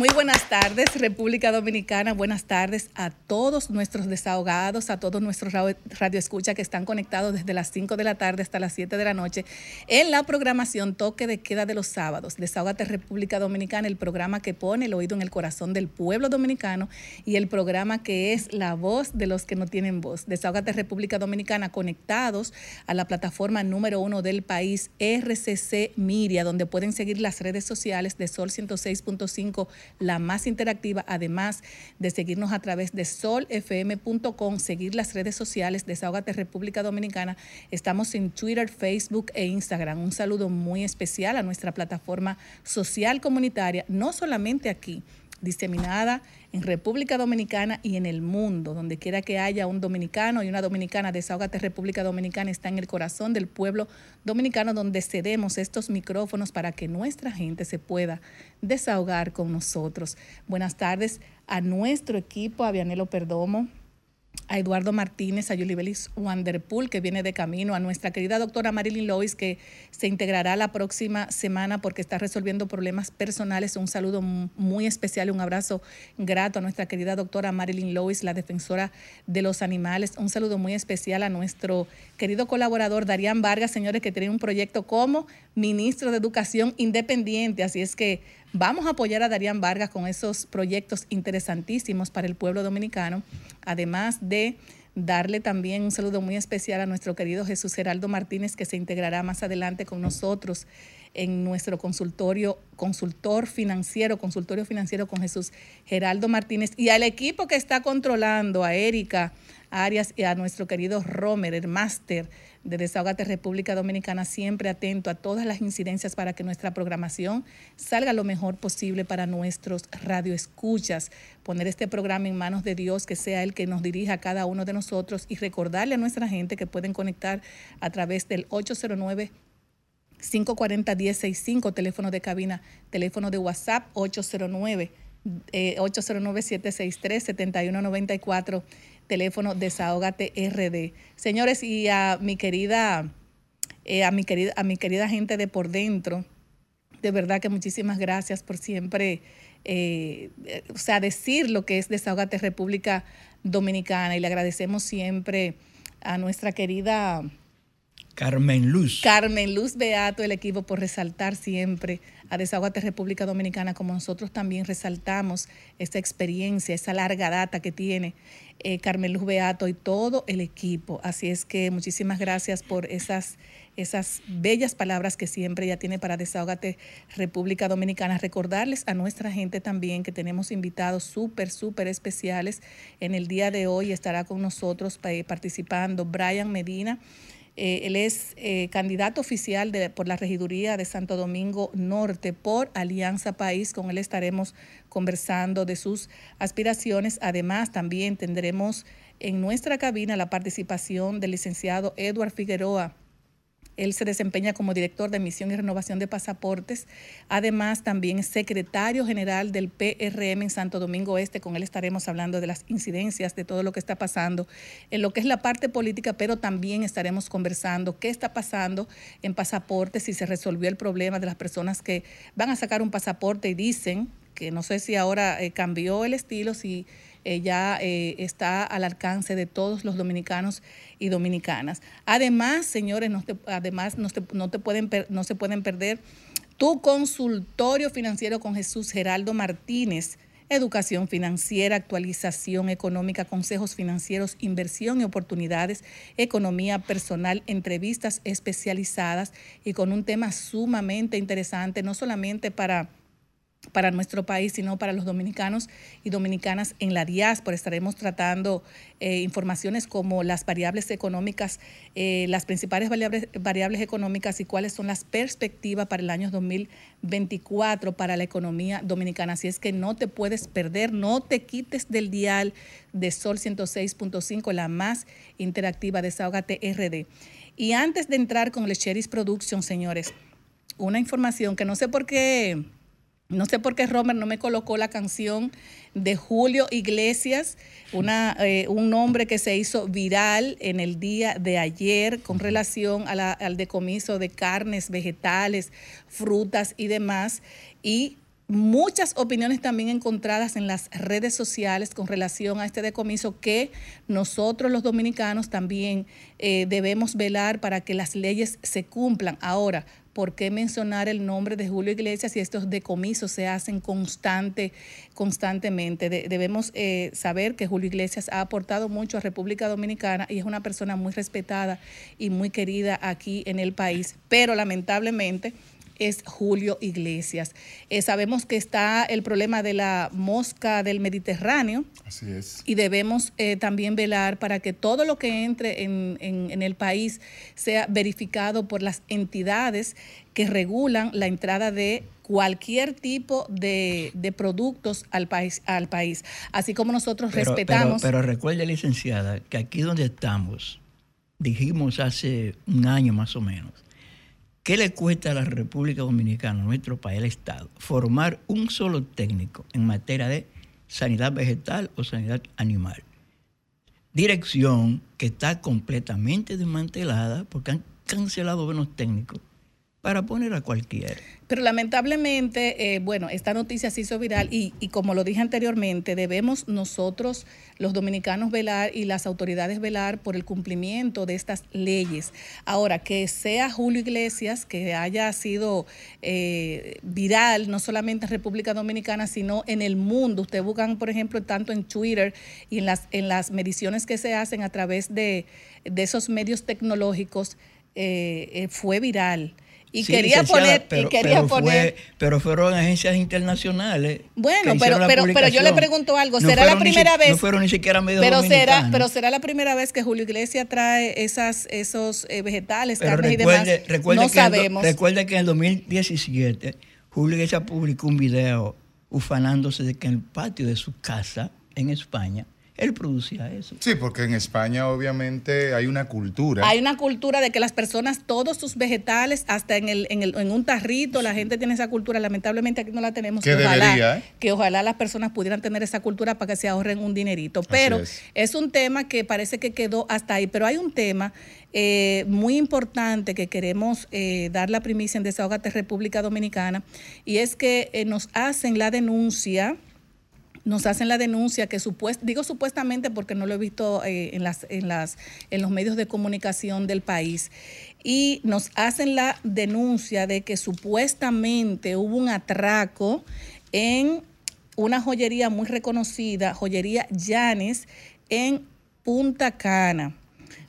Muy buenas tardes, República Dominicana. Buenas tardes a todos nuestros desahogados, a todos nuestros radioescuchas que están conectados desde las 5 de la tarde hasta las 7 de la noche en la programación Toque de Queda de los sábados. Desahogate República Dominicana, el programa que pone el oído en el corazón del pueblo dominicano y el programa que es la voz de los que no tienen voz. Desahogate República Dominicana conectados a la plataforma número uno del país, RCC Miria, donde pueden seguir las redes sociales de Sol 106.5 la más interactiva, además de seguirnos a través de solfm.com, seguir las redes sociales de Desahogate República Dominicana. Estamos en Twitter, Facebook e Instagram. Un saludo muy especial a nuestra plataforma social comunitaria, no solamente aquí, diseminada en República Dominicana y en el mundo, donde quiera que haya un dominicano y una dominicana, Desahogate República Dominicana está en el corazón del pueblo dominicano, donde cedemos estos micrófonos para que nuestra gente se pueda desahogar con nosotros. Buenas tardes a nuestro equipo, a Perdomo, a Eduardo Martínez, a Yulibelis Wanderpool, que viene de camino, a nuestra querida doctora Marilyn Lois, que se integrará la próxima semana porque está resolviendo problemas personales. Un saludo muy especial, un abrazo grato a nuestra querida doctora Marilyn Lois, la defensora de los animales. Un saludo muy especial a nuestro querido colaborador Darían Vargas, señores, que tiene un proyecto como ministro de Educación Independiente. Así es que Vamos a apoyar a Darían Vargas con esos proyectos interesantísimos para el pueblo dominicano, además de darle también un saludo muy especial a nuestro querido Jesús Geraldo Martínez, que se integrará más adelante con nosotros en nuestro consultorio, consultor financiero, consultorio financiero con Jesús Geraldo Martínez, y al equipo que está controlando, a Erika Arias y a nuestro querido Romer, el máster de Desahogate República Dominicana, siempre atento a todas las incidencias para que nuestra programación salga lo mejor posible para nuestros radioescuchas. Poner este programa en manos de Dios, que sea el que nos dirija a cada uno de nosotros y recordarle a nuestra gente que pueden conectar a través del 809 540 1065, teléfono de cabina, teléfono de WhatsApp 809 809 763 7194 teléfono Desahógate RD. Señores, y a mi querida, eh, a mi querida, a mi querida gente de por dentro, de verdad que muchísimas gracias por siempre, eh, o sea, decir lo que es Desahógate República Dominicana y le agradecemos siempre a nuestra querida Carmen Luz. Carmen Luz Beato, el equipo, por resaltar siempre a Desahogate República Dominicana, como nosotros también resaltamos esta experiencia, esa larga data que tiene eh, Carmen Luz Beato y todo el equipo. Así es que muchísimas gracias por esas, esas bellas palabras que siempre ya tiene para Desahogate República Dominicana. Recordarles a nuestra gente también que tenemos invitados súper, súper especiales. En el día de hoy estará con nosotros eh, participando Brian Medina eh, él es eh, candidato oficial de, por la regiduría de Santo Domingo Norte por Alianza País. Con él estaremos conversando de sus aspiraciones. Además, también tendremos en nuestra cabina la participación del licenciado Edward Figueroa él se desempeña como director de emisión y renovación de pasaportes. Además, también es secretario general del PRM en Santo Domingo Este. Con él estaremos hablando de las incidencias, de todo lo que está pasando en lo que es la parte política, pero también estaremos conversando qué está pasando en pasaportes, si se resolvió el problema de las personas que van a sacar un pasaporte y dicen que no sé si ahora eh, cambió el estilo, si eh, ya eh, está al alcance de todos los dominicanos y dominicanas. Además, señores, no además no, no, te pueden, no se pueden perder tu consultorio financiero con Jesús Geraldo Martínez educación financiera, actualización económica, consejos financieros, inversión y oportunidades, economía personal, entrevistas especializadas y con un tema sumamente interesante, no solamente para para nuestro país, sino para los dominicanos y dominicanas en la diáspora. Estaremos tratando eh, informaciones como las variables económicas, eh, las principales variables, económicas y cuáles son las perspectivas para el año 2024 para la economía dominicana. Así es que no te puedes perder, no te quites del dial de Sol 106.5, la más interactiva de Desahogate RD. Y antes de entrar con Lecheris Production, señores, una información que no sé por qué no sé por qué Romer no me colocó la canción de Julio Iglesias, una, eh, un nombre que se hizo viral en el día de ayer con relación al decomiso de carnes, vegetales, frutas y demás. Y muchas opiniones también encontradas en las redes sociales con relación a este decomiso que nosotros los dominicanos también eh, debemos velar para que las leyes se cumplan. Ahora, ¿por qué mencionar el nombre de Julio Iglesias si estos decomisos se hacen constante, constantemente? debemos eh, saber que Julio Iglesias ha aportado mucho a República Dominicana y es una persona muy respetada y muy querida aquí en el país, pero lamentablemente es Julio Iglesias. Eh, sabemos que está el problema de la mosca del Mediterráneo. Así es. Y debemos eh, también velar para que todo lo que entre en, en, el país sea verificado por las entidades que regulan la entrada de cualquier tipo de, de, productos al país, al país. Así como nosotros respetamos. Pero, pero recuerde, licenciada, que aquí donde estamos, dijimos hace un año más o menos, ¿Qué le cuesta a la República Dominicana, nuestro país, el Estado, formar un solo técnico en materia de sanidad vegetal o sanidad animal? Dirección que está completamente desmantelada porque han cancelado buenos técnicos para poner a cualquiera. Pero lamentablemente, eh, bueno, esta noticia se hizo viral y, y, como lo dije anteriormente, debemos nosotros, los dominicanos, velar y las autoridades velar por el cumplimiento de estas leyes. Ahora, que sea Julio Iglesias, que haya sido eh, viral, no solamente en República Dominicana, sino en el mundo. Ustedes buscan, por ejemplo, tanto en Twitter y en las, en las mediciones que se hacen a través de, de esos medios tecnológicos, eh, fue viral. Y quería poner. Pero, y quería poner pero fueron agencias internacionales. Bueno, pero, pero, pero yo le pregunto algo. ¿Será la primera vez? No fueron ni siquiera medios pero será Pero será la primera vez que Julio Iglesias trae esas, esos eh, vegetales, carnes y demás. Recuerde no que sabemos. recuerde que en el 2017 Julio Iglesias publicó un video ufanándose de que en el patio de su casa en España él producía eso. Sí, porque en España obviamente hay una cultura. Hay una cultura de que las personas, todos sus vegetales, hasta en, el, en, el, en un tarrito, la gente tiene esa cultura. Lamentablemente aquí no la tenemos. Que, ojalá, ¿eh? que ojalá las personas pudieran tener esa cultura para que se ahorren un dinerito. Pero es. un tema que parece que quedó hasta ahí. Pero hay un tema eh, muy importante que queremos eh, dar la primicia en Desahogate República Dominicana y es que nos hacen la denuncia nos hacen la denuncia que supuest, digo supuestamente porque no lo he visto eh, en, las, en, las, en los medios de comunicación del país, y nos hacen la denuncia de que supuestamente hubo un atraco en una joyería muy reconocida, joyería Llanes, en Punta Cana.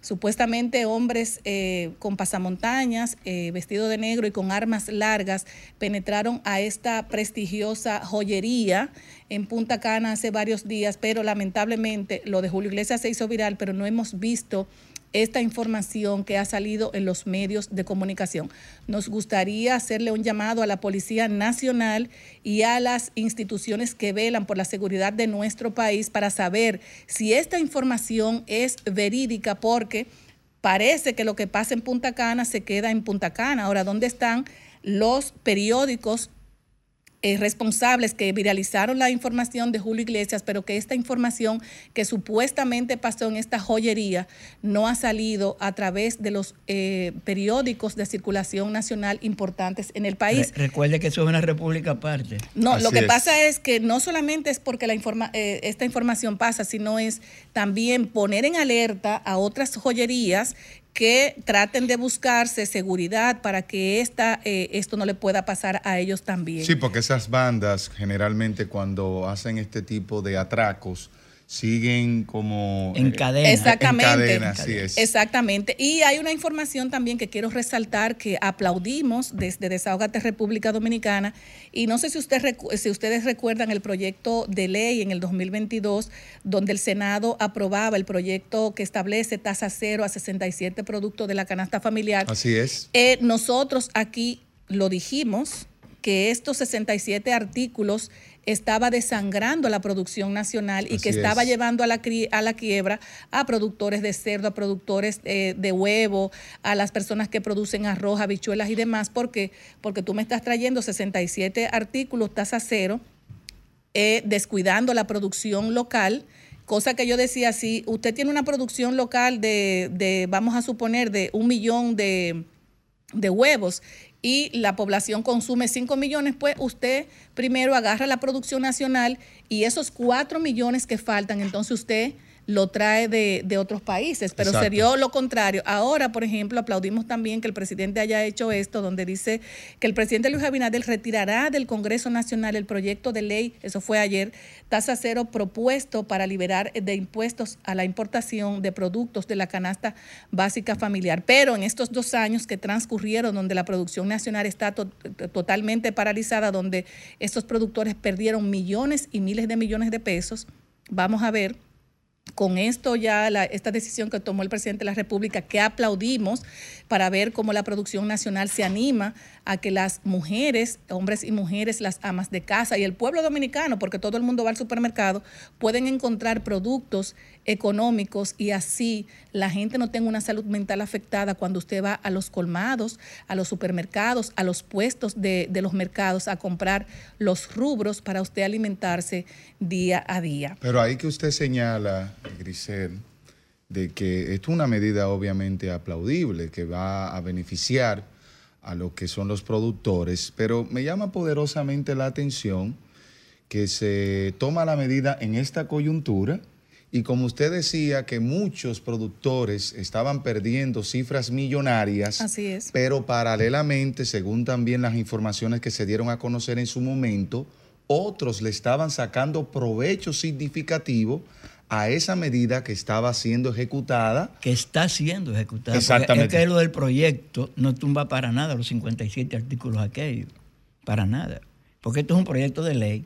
Supuestamente hombres eh, con pasamontañas, eh, vestidos de negro y con armas largas penetraron a esta prestigiosa joyería en Punta Cana hace varios días, pero lamentablemente lo de Julio Iglesias se hizo viral, pero no hemos visto esta información que ha salido en los medios de comunicación. Nos gustaría hacerle un llamado a la Policía Nacional y a las instituciones que velan por la seguridad de nuestro país para saber si esta información es verídica, porque parece que lo que pasa en Punta Cana se queda en Punta Cana. Ahora, ¿dónde están los periódicos eh, responsables que viralizaron la información de Julio Iglesias, pero que esta información que supuestamente pasó en esta joyería no ha salido a través de los eh, periódicos de circulación nacional importantes en el país. recuerde que eso es una república aparte. No, lo que pasa es que no solamente es porque la informa eh, esta información pasa, sino es también poner en alerta a otras joyerías que traten de buscarse seguridad para que esta, eh, esto no le pueda pasar a ellos también. Sí, porque esas bandas generalmente cuando hacen este tipo de atracos siguen como En eh, cadena. Exactamente. En cadena, así es. Exactamente. Y hay una información también que quiero resaltar que aplaudimos desde Desahogate República Dominicana. Y no sé si, usted, recu- si ustedes recuerdan el proyecto de ley en el 2022, donde el Senado aprobaba el proyecto que establece tasa cero a 67 productos de la canasta familiar. Así es. Eh, nosotros aquí lo dijimos que estos 67 artículos estaba desangrando la producción nacional y que estaba es. llevando a la, a la quiebra a productores de cerdo, a productores eh, de huevo, a las personas que producen arroz, habichuelas y demás. ¿Por qué? Porque tú me estás trayendo 67 artículos tasa cero, eh, descuidando la producción local. Cosa que yo decía, si usted tiene una producción local de, de vamos a suponer, de un millón de, de huevos y la población consume 5 millones, pues usted primero agarra la producción nacional y esos 4 millones que faltan, entonces usted lo trae de, de otros países, pero se Exacto. dio lo contrario. Ahora, por ejemplo, aplaudimos también que el presidente haya hecho esto, donde dice que el presidente Luis Abinader retirará del Congreso Nacional el proyecto de ley, eso fue ayer, tasa cero propuesto para liberar de impuestos a la importación de productos de la canasta básica familiar. Pero en estos dos años que transcurrieron, donde la producción nacional está to- totalmente paralizada, donde estos productores perdieron millones y miles de millones de pesos, vamos a ver con esto ya la- esta decisión que tomó el presidente de la República, que aplaudimos para ver cómo la producción nacional se anima a que las mujeres, hombres y mujeres, las amas de casa y el pueblo dominicano, porque todo el mundo va al supermercado, pueden encontrar productos económicos y así la gente no tenga una salud mental afectada cuando usted va a los colmados, a los supermercados, a los puestos de, de los mercados a comprar los rubros para usted alimentarse día a día. Pero ahí que usted señala, Grisel, de que esto es una medida obviamente aplaudible que va a beneficiar a lo que son los productores, pero me llama poderosamente la atención que se toma la medida en esta coyuntura y como usted decía que muchos productores estaban perdiendo cifras millonarias, Así es. pero paralelamente, según también las informaciones que se dieron a conocer en su momento, otros le estaban sacando provecho significativo a esa medida que estaba siendo ejecutada. que está siendo ejecutada. Porque Exactamente. Es que lo del proyecto no tumba para nada los 57 artículos aquellos. Para nada. Porque esto es un proyecto de ley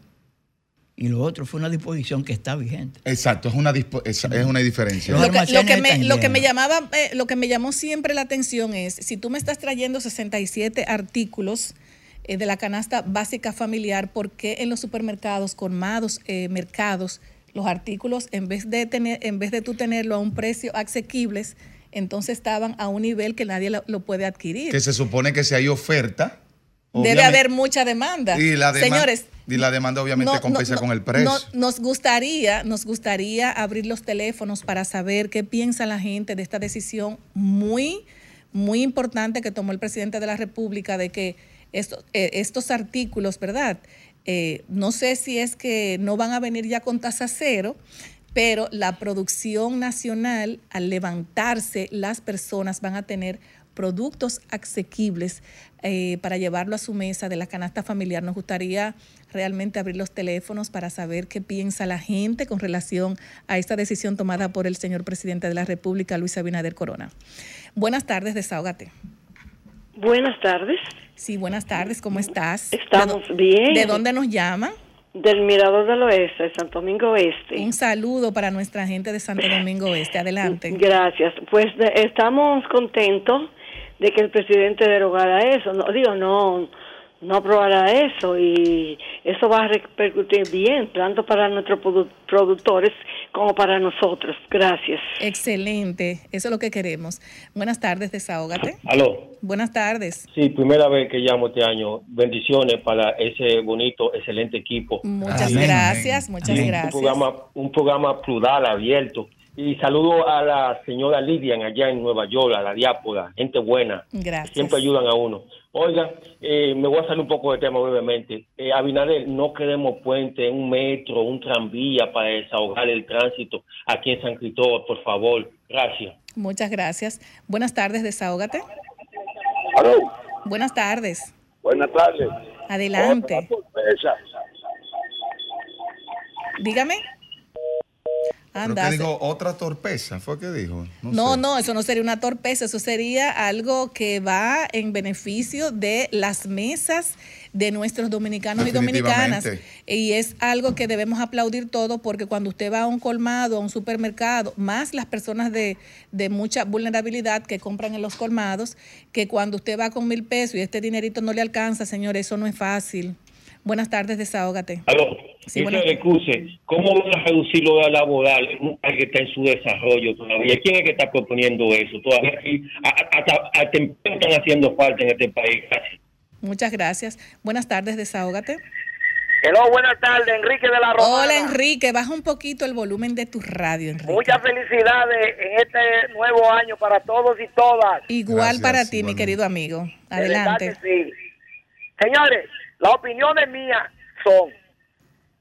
y lo otro fue una disposición que está vigente. Exacto, es una, es, es una diferencia. Lo que, lo almacenes que me, lo que me llamaba, eh, lo que me llamó siempre la atención es, si tú me estás trayendo 67 artículos eh, de la canasta básica familiar, ¿por qué en los supermercados, colmados, eh, mercados, los artículos, en vez de tener, en vez de tú tenerlo a un precio asequibles, entonces estaban a un nivel que nadie lo, lo puede adquirir? Que se supone que si hay oferta. Debe haber mucha demanda. Y la, dema- Señores, y la demanda obviamente no, compensa no, con el precio. no, nos gustaría, nos gustaría abrir los teléfonos para saber qué piensa la gente de esta decisión muy, muy importante que tomó el presidente de la República de que esto- eh, estos artículos, ¿verdad? Eh, no sé si es que no van a venir ya con tasa cero, pero la producción nacional, al levantarse, las personas van a tener productos asequibles eh, para llevarlo a su mesa de la canasta familiar. Nos gustaría realmente abrir los teléfonos para saber qué piensa la gente con relación a esta decisión tomada por el señor presidente de la República, Luis Abinader Corona. Buenas tardes, desahógate. Buenas tardes. Sí, buenas tardes, ¿cómo estás? Estamos ¿De dó- bien. ¿De dónde nos llaman? Del Mirador del Oeste, de Santo Domingo Oeste. Un saludo para nuestra gente de Santo Domingo Este. Adelante. Gracias. Pues de- estamos contentos de que el presidente derogara eso. No, digo, no, no aprobará eso y eso va a repercutir bien, tanto para nuestros produ- productores como para nosotros. Gracias. Excelente, eso es lo que queremos. Buenas tardes, desahógate. Aló. Buenas tardes. Sí, primera vez que llamo este año. Bendiciones para ese bonito, excelente equipo. Muchas Amén, gracias, amén. muchas Un gracias. programa, un programa plural, abierto. Y saludo a la señora Lidian allá en Nueva York, a la diápora, gente buena. Gracias. Siempre ayudan a uno. Oiga, eh, me voy a salir un poco de tema brevemente. Eh, Abinader, no queremos puente, un metro, un tranvía para desahogar el tránsito aquí en San Cristóbal, por favor. Gracias. Muchas gracias. Buenas tardes, desahógate. Aló. Buenas tardes. Buenas tardes. Adelante. Otra Dígame. Pero Anda. que dijo otra torpeza, fue que dijo. No, sé. no, eso no sería una torpeza, eso sería algo que va en beneficio de las mesas de nuestros dominicanos y dominicanas. Y es algo que debemos aplaudir todo porque cuando usted va a un colmado, a un supermercado, más las personas de, de mucha vulnerabilidad que compran en los colmados, que cuando usted va con mil pesos y este dinerito no le alcanza, señor, eso no es fácil. Buenas tardes, desahógate. Aló, Sí, dice buenas- de Cuse, ¿cómo van a reducir lo de laboral en un país que está en su desarrollo todavía? ¿Quién es que está proponiendo eso? Todavía aquí, hasta, hasta están haciendo falta en este país. Gracias. Muchas gracias. Buenas tardes, desahógate. Hello, buenas tardes, Enrique de la Romana. Hola, Enrique. Baja un poquito el volumen de tu radio, Enrique. Muchas felicidades en este nuevo año para todos y todas. Igual Gracias, para ti, mi querido amigo. Adelante. que sí. Señores, las opiniones mías son,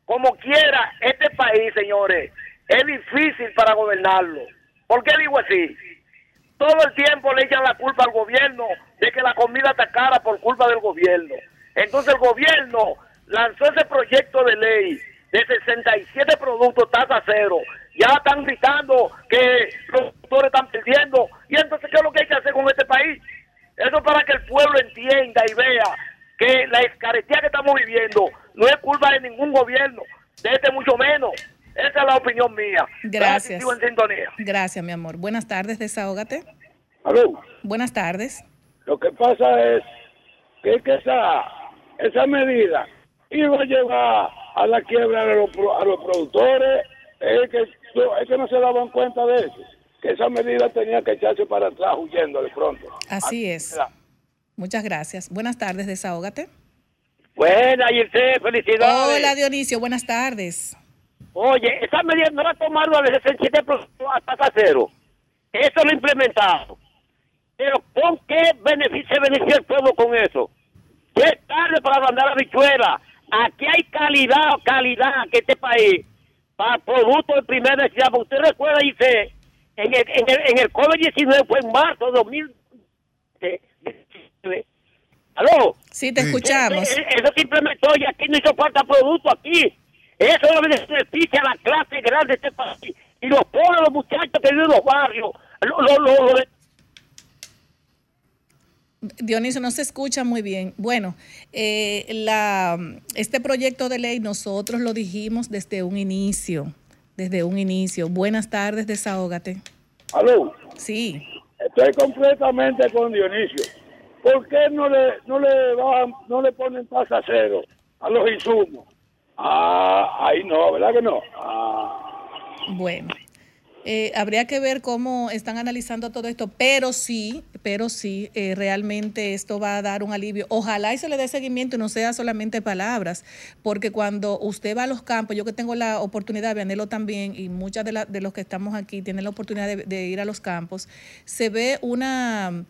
como quiera, este país, señores, es difícil para gobernarlo. ¿Por qué digo así? Todo el tiempo le echan la culpa al gobierno de que la comida está cara por culpa del gobierno. Entonces el gobierno lanzó ese proyecto de ley de 67 productos tasa cero. Ya están gritando que los productores están perdiendo. Y entonces, ¿qué es lo que hay que hacer con este país? Eso para que el pueblo entienda y vea que la escaretía que estamos viviendo no es culpa de ningún gobierno, de este mucho menos. Esa es la opinión mía. Gracias. En sintonía. Gracias, mi amor. Buenas tardes, desahógate. Aló. Buenas tardes. Lo que pasa es que, que esa, esa medida iba a llevar a la quiebra de los, a los productores. Es que, es que no se daban cuenta de eso. Que esa medida tenía que echarse para atrás huyendo de pronto. Así es. Muchas gracias. Buenas tardes, desahógate. Buena, y usted, felicidades. Hola, Dionisio. Buenas tardes. Oye, esa medida no la tomaron a veces en 7% a tasa cero. Eso lo implementaron. Pero ¿con qué beneficio, se beneficia el pueblo con eso? Ya es tarde para mandar la bichuela. Aquí hay calidad, calidad que este país, para productos de primera necesidad. Usted recuerda, dice, en el, en el, en el COVID-19 fue en marzo de 2019. ¿Aló? Sí, te escuchamos. Eh, eh, Eso se implementó y aquí no hizo falta producto aquí. Eso que beneficia a la clase grande de este país. Y los pobres, los muchachos que viven en los barrios. Lo, lo, lo- lo de- Dionisio, no se escucha muy bien. Bueno, eh, la, este proyecto de ley nosotros lo dijimos desde un inicio, desde un inicio. Buenas tardes, desahógate. Aló. Sí. Estoy completamente con Dionisio. ¿Por qué no le, no le, bajan, no le ponen tasa cero a los insumos? Ah, ahí no, ¿verdad que no? Ah. Bueno, eh, habría que ver cómo están analizando todo esto, pero sí, pero sí, eh, realmente esto va a dar un alivio. Ojalá y se le dé seguimiento y no sea solamente palabras, porque cuando usted va a los campos, yo que tengo la oportunidad, Vianelo también, y muchas de, la- de los que estamos aquí tienen la oportunidad de ir a los campos, se ve una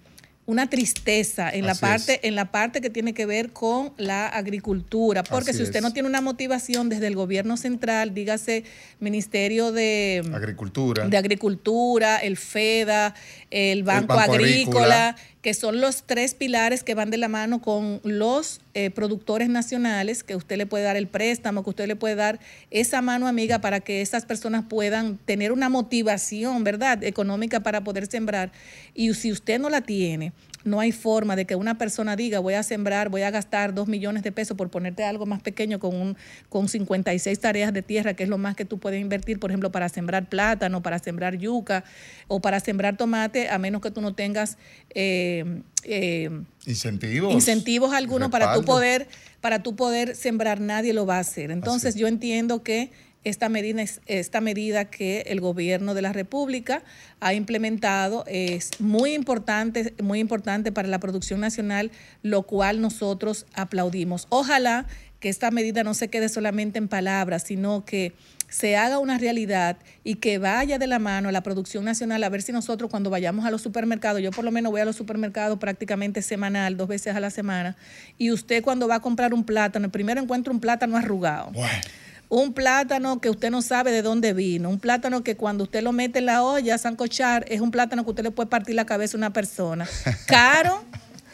una tristeza en la parte es. en la parte que tiene que ver con la agricultura, porque Así si usted es. no tiene una motivación desde el gobierno central, dígase Ministerio de Agricultura. de Agricultura, el FEDA, el Banco, Banco Agrícola, Agrícola. Que son los tres pilares que van de la mano con los eh, productores nacionales, que usted le puede dar el préstamo, que usted le puede dar esa mano amiga para que esas personas puedan tener una motivación, ¿verdad?, económica para poder sembrar. Y si usted no la tiene, no hay forma de que una persona diga voy a sembrar, voy a gastar dos millones de pesos por ponerte algo más pequeño con, un, con 56 tareas de tierra, que es lo más que tú puedes invertir, por ejemplo, para sembrar plátano, para sembrar yuca o para sembrar tomate, a menos que tú no tengas eh, eh, Incentivos. incentivos algunos para respaldo. poder para tu poder sembrar nadie lo va a hacer entonces Así yo entiendo que esta medida que el gobierno de la república ha implementado es muy importante muy importante para la producción nacional lo cual nosotros aplaudimos. Ojalá que esta medida no se quede solamente en palabras sino que se haga una realidad y que vaya de la mano a la producción nacional, a ver si nosotros cuando vayamos a los supermercados, yo por lo menos voy a los supermercados prácticamente semanal, dos veces a la semana, y usted cuando va a comprar un plátano, primero encuentra un plátano arrugado. Bueno, un plátano que usted no sabe de dónde vino, un plátano que cuando usted lo mete en la olla a sancochar, es un plátano que usted le puede partir la cabeza a una persona. Caro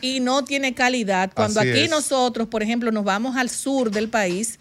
y no tiene calidad. Cuando Así aquí es. nosotros, por ejemplo, nos vamos al sur del país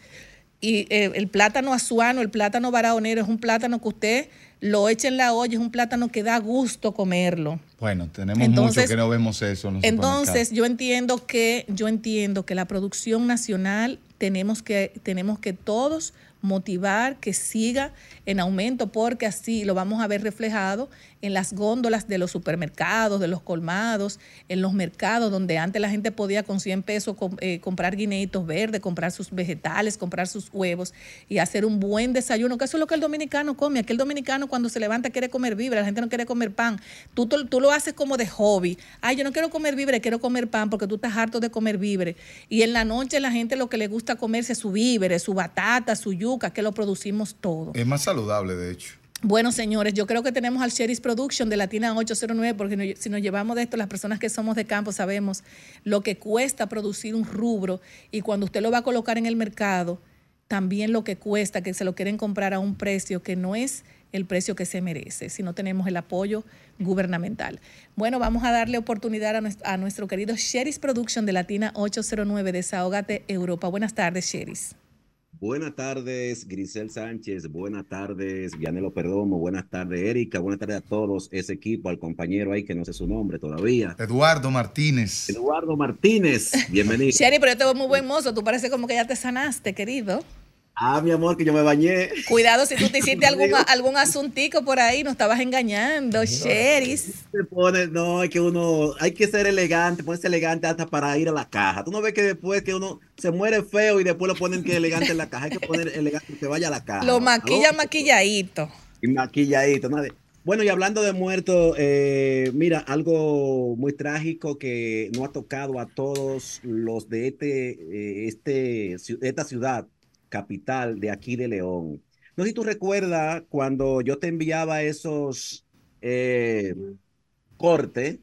y eh, el plátano azuano, el plátano barahonero, es un plátano que usted lo echa en la olla, es un plátano que da gusto comerlo. Bueno, tenemos Entonces- mucho que no vemos eso. En Entonces, yo entiendo que yo entiendo que la producción nacional tenemos que tenemos que todos motivar que siga en aumento porque así lo vamos a ver reflejado en las góndolas de los supermercados, de los colmados, en los mercados donde antes la gente podía con 100 pesos eh, comprar guineitos verdes, comprar sus vegetales, comprar sus huevos y hacer un buen desayuno, que eso es lo que el dominicano come. Aquí el dominicano cuando se levanta quiere comer víveres, la gente no quiere comer pan. Tú, tú, lo haces como de hobby. Ay, yo no quiero comer víveres, quiero comer pan porque tú estás harto de comer víveres. Y en la noche la gente lo que le gusta comerse es su víveres, su batata, su yuca, que lo producimos todo. Es más saludable, de hecho. Bueno, señores, yo creo que tenemos al Sherry's Production de Latina 809, porque si nos llevamos de esto, las personas que somos de campo sabemos lo que cuesta producir un rubro y cuando usted lo va a colocar en el mercado, también lo que cuesta, que se lo quieren comprar a un precio que no es el precio que se merece, si no tenemos el apoyo gubernamental. Bueno, vamos a darle oportunidad a nuestro, a nuestro querido Sherry's Production de Latina 809, Desahógate Europa. Buenas tardes, Sherry's. Buenas tardes, Grisel Sánchez. Buenas tardes, Vianelo Perdomo. Buenas tardes, Erika. Buenas tardes a todos ese equipo, al compañero ahí que no sé su nombre todavía. Eduardo Martínez. Eduardo Martínez, bienvenido. Sherry, pero yo te veo muy buen mozo, tú pareces como que ya te sanaste, querido. Ah, mi amor, que yo me bañé. Cuidado si tú te hiciste algún, algún asuntico por ahí, nos estabas engañando, Sheris. Se pone, no, es que uno, hay que ser elegante, ponerse elegante hasta para ir a la caja. Tú no ves que después que uno se muere feo y después lo ponen que elegante en la caja. Hay que poner elegante que vaya a la caja. Lo maquilla maquilladito. Y maquilladito, nadie. Bueno, y hablando de muertos, eh, mira, algo muy trágico que no ha tocado a todos los de este, eh, este, esta ciudad capital de aquí de León. No sé si tú recuerdas cuando yo te enviaba esos eh, cortes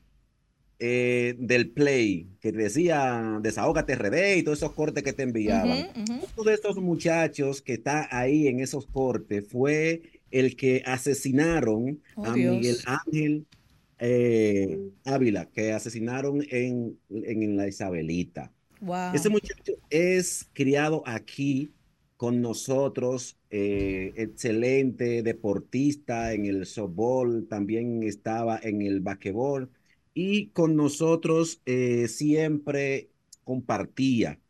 eh, del Play, que te decía Desahógate RD y todos esos cortes que te enviaban. Uno de estos muchachos que está ahí en esos cortes fue el que asesinaron Oh, a Dios. Miguel Ángel eh, Ávila, que asesinaron en, en, en la Isabelita. Wow. Ese muchacho es criado aquí con nosotros, eh, excelente deportista en el softball, también estaba en el basquetbol y con nosotros eh, siempre compartía.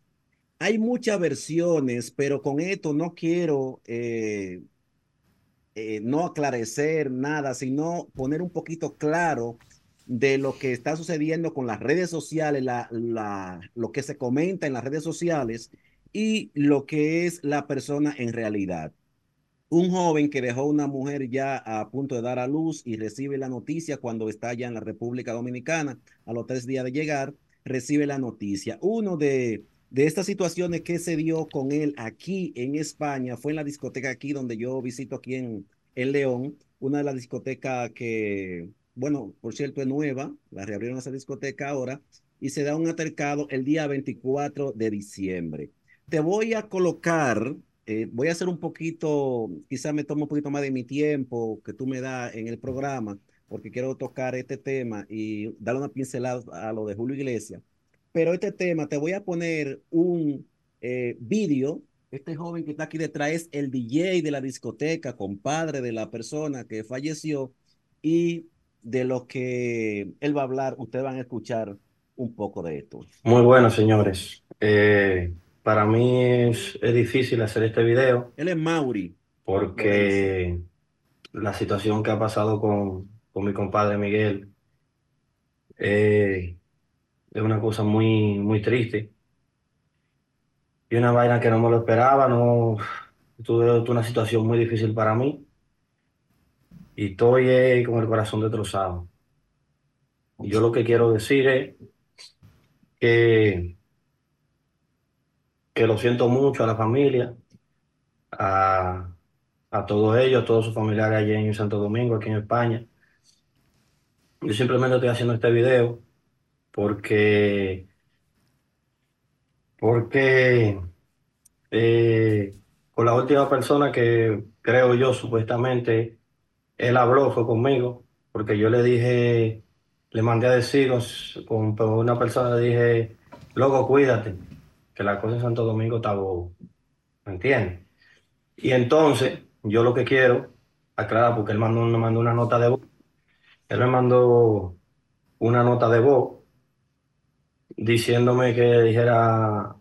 Hay muchas versiones, pero con esto no quiero eh, eh, no aclarecer nada, sino poner un poquito claro de lo que está sucediendo con las redes sociales, la, lo que se comenta en las redes sociales y lo que es la persona en realidad. Un joven que dejó una mujer ya a punto de dar a luz y recibe la noticia cuando está ya en la República Dominicana, a los tres días de llegar, recibe la noticia. Uno de, de estas situaciones que se dio con él aquí en España fue en la discoteca aquí donde yo visito aquí en, en León, una de las discotecas que, bueno, por cierto es nueva, la reabrieron esa discoteca ahora, y se da un altercado el día 24 de diciembre. Te voy a colocar, eh, voy a hacer un poquito, quizás me tome un poquito más de mi tiempo que tú me das en el programa, porque quiero tocar este tema y darle una pincelada a lo de Julio Iglesias. Pero este tema, te voy a poner un eh, vídeo. Este joven que está aquí detrás es el DJ de la discoteca, compadre de la persona que falleció y de lo que él va a hablar, ustedes van a escuchar un poco de esto. Muy bueno, señores. Eh, para mí es, es difícil hacer este video Él es Mauri. porque la situación que ha pasado con, con mi compadre Miguel eh, es una cosa muy, muy triste y una vaina que no me lo esperaba. No, tuve, tuve una situación muy difícil para mí y estoy eh, con el corazón destrozado. Y yo lo que quiero decir es que que lo siento mucho a la familia, a, a todos ellos, a todos sus familiares allí en Santo Domingo, aquí en España. Yo simplemente estoy haciendo este video porque, porque eh, con la última persona que creo yo supuestamente él habló, fue conmigo, porque yo le dije, le mandé a decir con, una persona, le dije, loco, cuídate, que la cosa en Santo Domingo está bobo. ¿Me entiendes? Y entonces, yo lo que quiero, aclarar, porque él mandó, me mandó una nota de voz, él me mandó una nota de voz diciéndome que dijera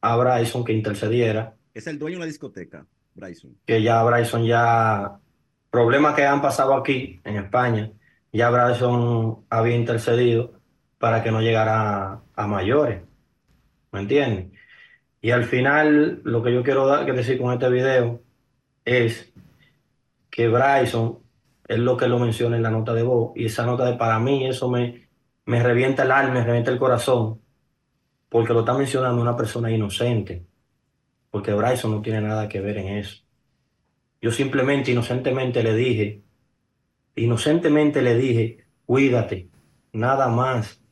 a Bryson que intercediera. Es el dueño de la discoteca, Bryson. Que ya Bryson ya, problemas que han pasado aquí en España, ya Bryson había intercedido para que no llegara a, mayores. ¿Me entiendes? Y al final, lo que yo quiero dar, que decir con este video es que Bryson es lo que lo menciona en la nota de voz. Y esa nota de para mí, eso me, me revienta el alma, me revienta el corazón, porque lo está mencionando una persona inocente, porque Bryson no tiene nada que ver en eso. Yo simplemente, inocentemente le dije, inocentemente le dije, cuídate, nada más.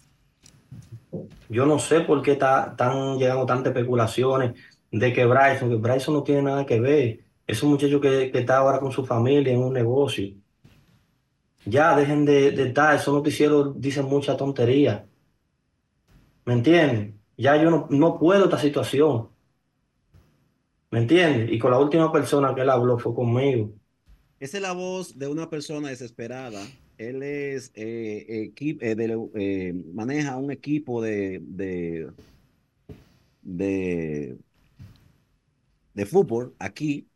Yo no sé por qué están llegando tantas especulaciones de que Bryson, que Bryson no tiene nada que ver. Es un muchacho que, que está ahora con su familia en un negocio. Ya dejen de, de estar, esos noticieros dicen mucha tontería. ¿Me entienden? Ya yo no, no puedo esta situación. ¿Me entiendes? Y con la última persona que él habló fue conmigo. Esa es la voz de una persona desesperada. Él es eh, eh, eh, maneja un equipo de, de, de, fútbol aquí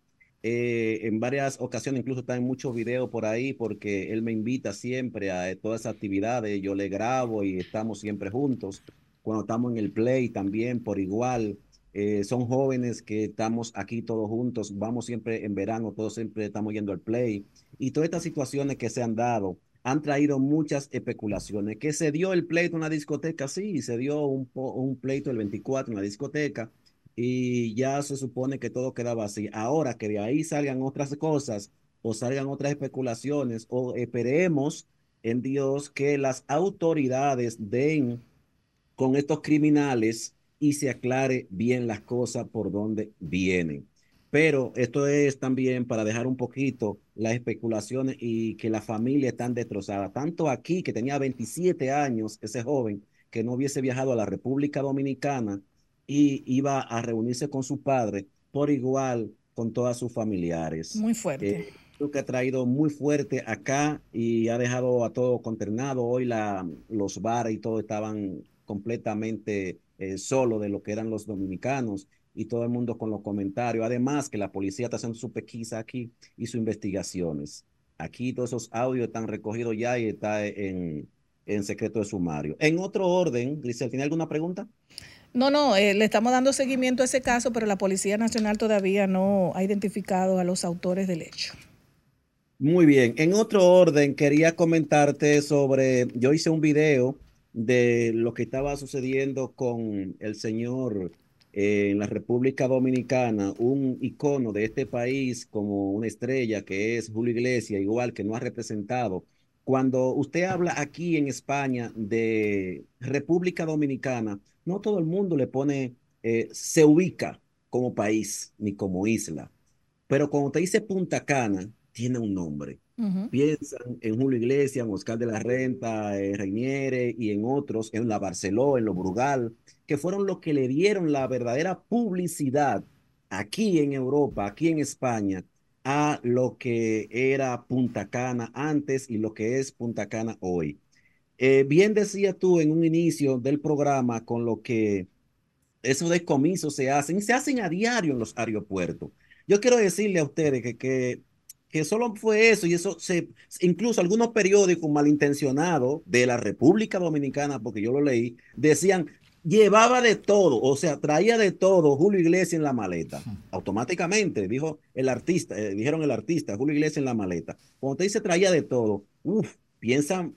eh, en varias ocasiones, incluso está en muchos videos por ahí, porque él me invita siempre a todas esas actividades, yo le grabo y estamos siempre juntos. Cuando estamos en el play también por igual. Eh, son jóvenes que estamos aquí todos juntos, vamos siempre en verano, todos siempre estamos yendo al play. Y todas estas situaciones que se han dado han traído muchas especulaciones. Que se dio el pleito en una discoteca, sí, se dio un, un pleito el 24 en la discoteca, y ya se supone que todo quedaba así. Ahora que de ahí salgan otras cosas o salgan otras especulaciones o esperemos en Dios que las autoridades den con estos criminales y se aclare bien las cosas por donde vienen. Pero esto es también para dejar un poquito las especulaciones y que la familia están destrozada. Tanto aquí, que tenía 27 años, ese joven, que no hubiese viajado a la República Dominicana, y iba a reunirse con su padre por igual con todas sus familiares. Muy fuerte. Eh, lo que ha traído muy fuerte acá y ha dejado a todo consternado. Hoy la, los bares y todo estaban completamente eh, solo de lo que eran los dominicanos y todo el mundo con los comentarios. Además que la policía está haciendo su pesquisa aquí y sus investigaciones. Aquí todos esos audios están recogidos ya y está en, en secreto de sumario. En otro orden, Grisel, ¿tiene alguna pregunta? No, no, eh, le estamos dando seguimiento a ese caso, pero la Policía Nacional todavía no ha identificado a los autores del hecho. Muy bien. En otro orden, quería comentarte sobre, yo hice un video de lo que estaba sucediendo con el señor en la República Dominicana, un icono de este país como una estrella que es Julio Iglesias, igual que no ha representado. Cuando usted habla aquí en España de República Dominicana, no todo el mundo le pone, eh, se ubica como país ni como isla. Pero cuando te dice Punta Cana, tiene un nombre. Piensan en Julio Iglesias, en Oscar de la Renta, en Reiniere y en otros, en la Barceló, en lo Brugal, que fueron los que le dieron la verdadera publicidad aquí en Europa, aquí en España, a lo que era Punta Cana antes y lo que es Punta Cana hoy. Eh, bien decías tú en un inicio del programa con lo que esos descomisos se hacen, se hacen a diario en los aeropuertos. Yo quiero decirle a ustedes que, que solo fue eso y eso se, incluso algunos periódicos malintencionados de la República Dominicana, porque yo lo leí, decían, llevaba de todo, o sea, traía de todo Julio Iglesias en la maleta. Automáticamente, dijo el artista, eh, dijeron el artista, Julio Iglesias en la maleta. Cuando te dice traía de todo, uff, piensan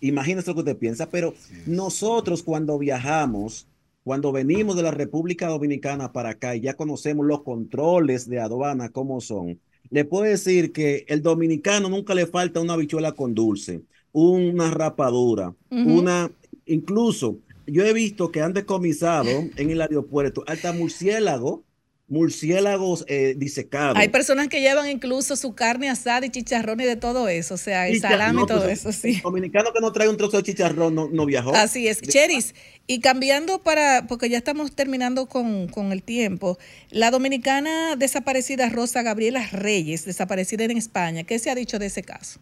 Imagínese lo que usted piensa, pero nosotros cuando viajamos, cuando venimos de la República Dominicana para acá y ya conocemos los controles de aduana, cómo son, le puedo decir que el dominicano nunca le falta una bichuela con dulce, una rapadura, una, incluso yo he visto que han decomisado en el aeropuerto hasta murciélago murciélagos eh, disecados. Hay personas que llevan incluso su carne asada y chicharrón y de todo eso, o sea, el Chicha- salami y no, todo pues, eso, sí. Dominicano que no trae un trozo de chicharrón no, no viajó. Así es. Cheris, y cambiando para, porque ya estamos terminando con, con el tiempo, la dominicana desaparecida Rosa Gabriela Reyes, desaparecida en España, ¿qué se ha dicho de ese caso?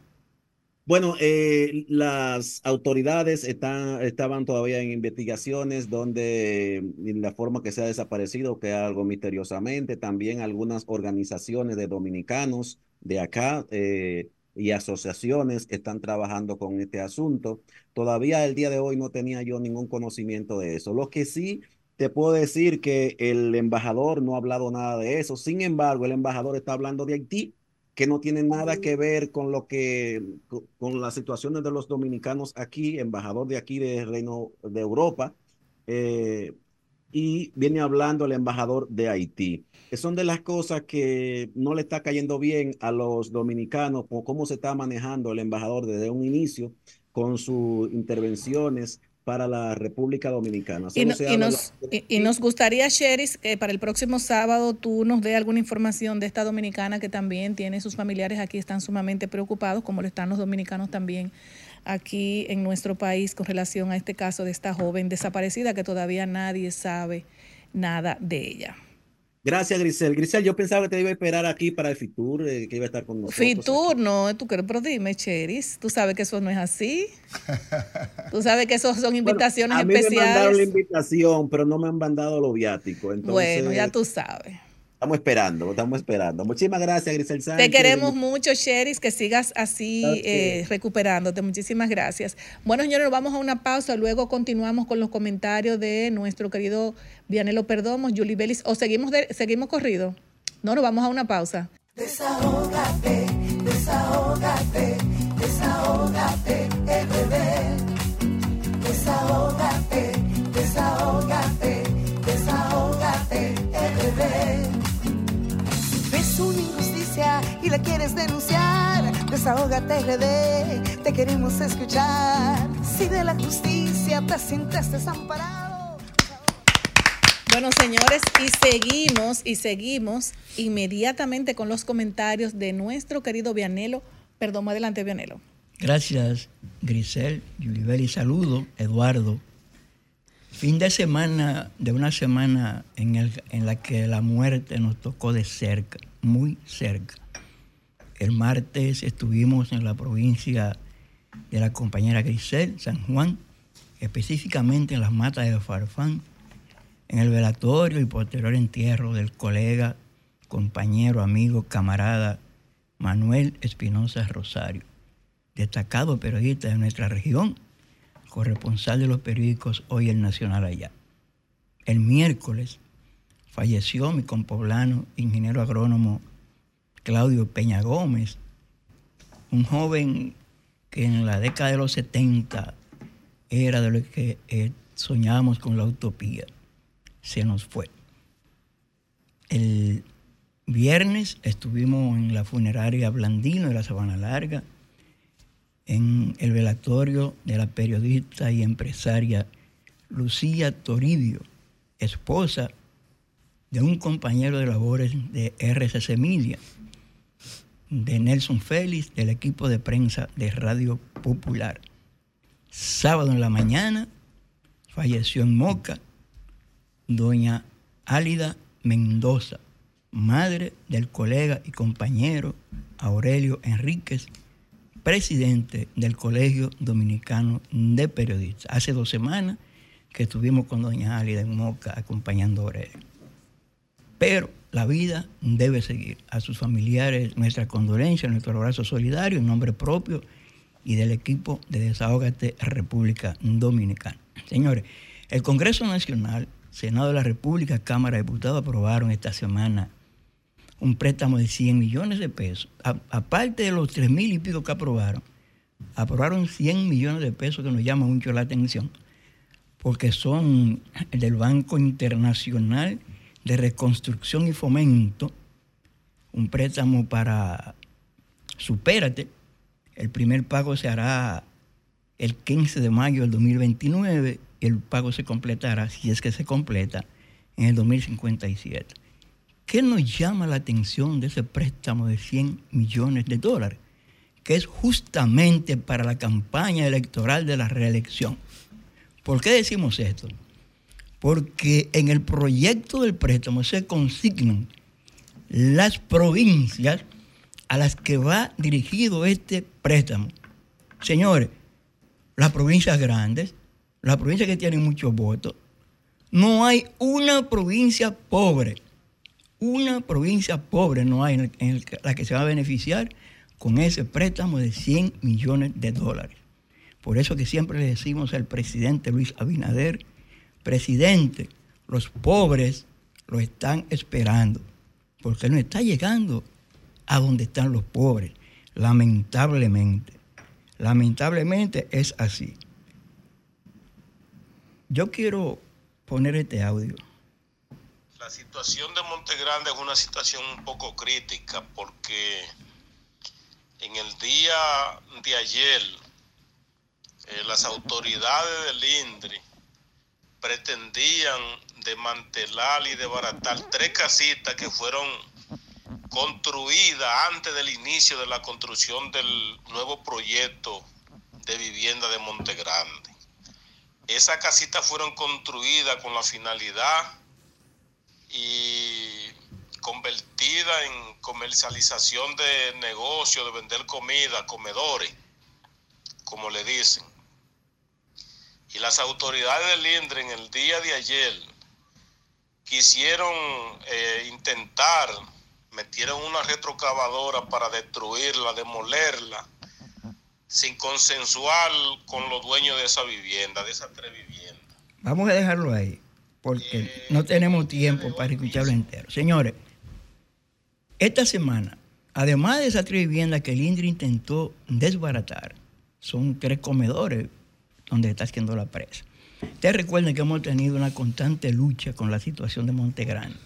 Bueno, eh, las autoridades están, estaban todavía en investigaciones donde en la forma que se ha desaparecido, que algo misteriosamente, también algunas organizaciones de dominicanos de acá eh, y asociaciones están trabajando con este asunto. Todavía el día de hoy no tenía yo ningún conocimiento de eso. Lo que sí te puedo decir que el embajador no ha hablado nada de eso. Sin embargo, el embajador está hablando de Haití que no tiene nada que ver con lo que, con, con las situaciones de los dominicanos aquí, embajador de aquí del Reino de Europa, eh, y viene hablando el embajador de Haití. Son de las cosas que no le está cayendo bien a los dominicanos, por cómo se está manejando el embajador desde un inicio con sus intervenciones para la República Dominicana. Y, no- de nos, la- y, y nos gustaría, Sheris, que para el próximo sábado tú nos dé alguna información de esta dominicana que también tiene sus familiares aquí, están sumamente preocupados, como lo están los dominicanos también aquí en nuestro país con relación a este caso de esta joven desaparecida que todavía nadie sabe nada de ella. Gracias, Grisel. Grisel, yo pensaba que te iba a esperar aquí para el Fitur, eh, que iba a estar con nosotros. Fitur, no, tú crees, pero dime, Cheris, tú sabes que eso no es así. Tú sabes que eso son invitaciones a mí me mandaron la especiales. invitación, pero no me han mandado lo viático. Entonces, Bueno, ya tú sabes. Estamos esperando, estamos esperando. Muchísimas gracias, Grisel Sánchez. Te queremos mucho, Sheris, que sigas así eh, recuperándote. Muchísimas gracias. Bueno, señores, nos vamos a una pausa. Luego continuamos con los comentarios de nuestro querido Vianelo Perdomo, Julie Bellis. ¿O seguimos, de- seguimos corrido? No, nos vamos a una pausa. Desahógate, desahógate, desahógate, RD. Desahógate, y la quieres denunciar, desahógate RD, te queremos escuchar. Si de la justicia te sientes desamparado. Bueno, señores, y seguimos, y seguimos inmediatamente con los comentarios de nuestro querido Vianelo. Perdón, adelante, Vianelo. Gracias, Grisel, Yulibeli, saludo, Eduardo. Fin de semana, de una semana en, el- en la que la muerte nos tocó de cerca, muy cerca. El martes estuvimos en la provincia de la compañera Grisel, San Juan, específicamente en las matas de Farfán, en el velatorio y posterior entierro del colega, compañero, amigo, camarada Manuel Espinosa Rosario destacado periodista de nuestra región, corresponsal de los periódicos Hoy El Nacional Allá. El miércoles falleció mi compoblano, ingeniero agrónomo Claudio Peña Gómez, un joven que en la década de los 70 era de los que eh, soñábamos con la utopía. Se nos fue. El viernes estuvimos en la funeraria Blandino de la Sabana Larga, en el velatorio de la periodista y empresaria Lucía Toribio, esposa de un compañero de labores de RCC Media, de Nelson Félix, del equipo de prensa de Radio Popular. Sábado en la mañana falleció en Moca doña Álida Mendoza, madre del colega y compañero Aurelio Enríquez, presidente del Colegio Dominicano de Periodistas. Hace dos semanas que estuvimos con doña Álida en Moca acompañando a Aurelio. Pero la vida debe seguir. A sus familiares nuestra condolencia, nuestro abrazo solidario en nombre propio y del equipo de Desahógate República Dominicana. Señores, el Congreso Nacional, Senado de la República, Cámara de Diputados aprobaron esta semana un préstamo de 100 millones de pesos. Aparte de los 3 mil y pico que aprobaron, aprobaron 100 millones de pesos que nos llama mucho la atención, porque son del Banco Internacional de Reconstrucción y Fomento, un préstamo para Supérate. El primer pago se hará el 15 de mayo del 2029 y el pago se completará, si es que se completa, en el 2057. ¿qué nos llama la atención de ese préstamo de 100 millones de dólares? Que es justamente para la campaña electoral de la reelección. ¿Por qué decimos esto? Porque en el proyecto del préstamo se consignan las provincias a las que va dirigido este préstamo. Señores, las provincias grandes, las provincias que tienen muchos votos, no hay una provincia pobre, una provincia pobre no hay en, la que se va a beneficiar con ese préstamo de 100 millones de dólares. Por eso que siempre le decimos al presidente Luis Abinader, presidente, los pobres lo están esperando, porque no está llegando a donde están los pobres, lamentablemente. Lamentablemente es así. Yo quiero poner este audio. La situación de Montegrande es una situación un poco crítica porque en el día de ayer eh, las autoridades del INDRI pretendían desmantelar y desbaratar tres casitas que fueron construida antes del inicio de la construcción del nuevo proyecto de vivienda de Monte Grande. Esas casitas fueron construidas con la finalidad y convertidas en comercialización de negocio, de vender comida, comedores, como le dicen. Y las autoridades del INDRE en el día de ayer quisieron eh, intentar metieron una retrocavadora para destruirla, demolerla, sin consensuar con los dueños de esa vivienda, de esas tres viviendas. Vamos a dejarlo ahí, porque no tenemos tiempo para escucharlo entero. Señores, esta semana, además de esas tres viviendas que el INDRI intentó desbaratar, son tres comedores donde está haciendo la presa. Ustedes recuerden que hemos tenido una constante lucha con la situación de Montegrande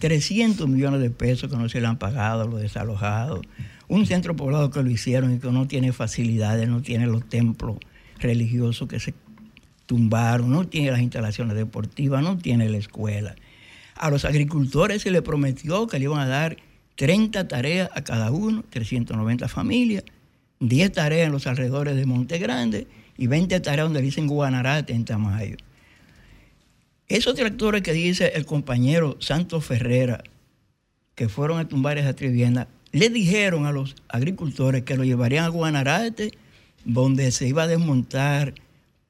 300 millones de pesos que no se le han pagado a los desalojados, un centro poblado que lo hicieron y que no tiene facilidades, no tiene los templos religiosos que se tumbaron, no tiene las instalaciones deportivas, no tiene la escuela. A los agricultores se les prometió que le iban a dar 30 tareas a cada uno, 390 familias, 10 tareas en los alrededores de Monte Grande y 20 tareas donde dicen Guanarate en Tamayo. Esos tractores que dice el compañero Santos Ferrera, que fueron a tumbar esa vivienda, le dijeron a los agricultores que lo llevarían a Guanarate, donde se iba a desmontar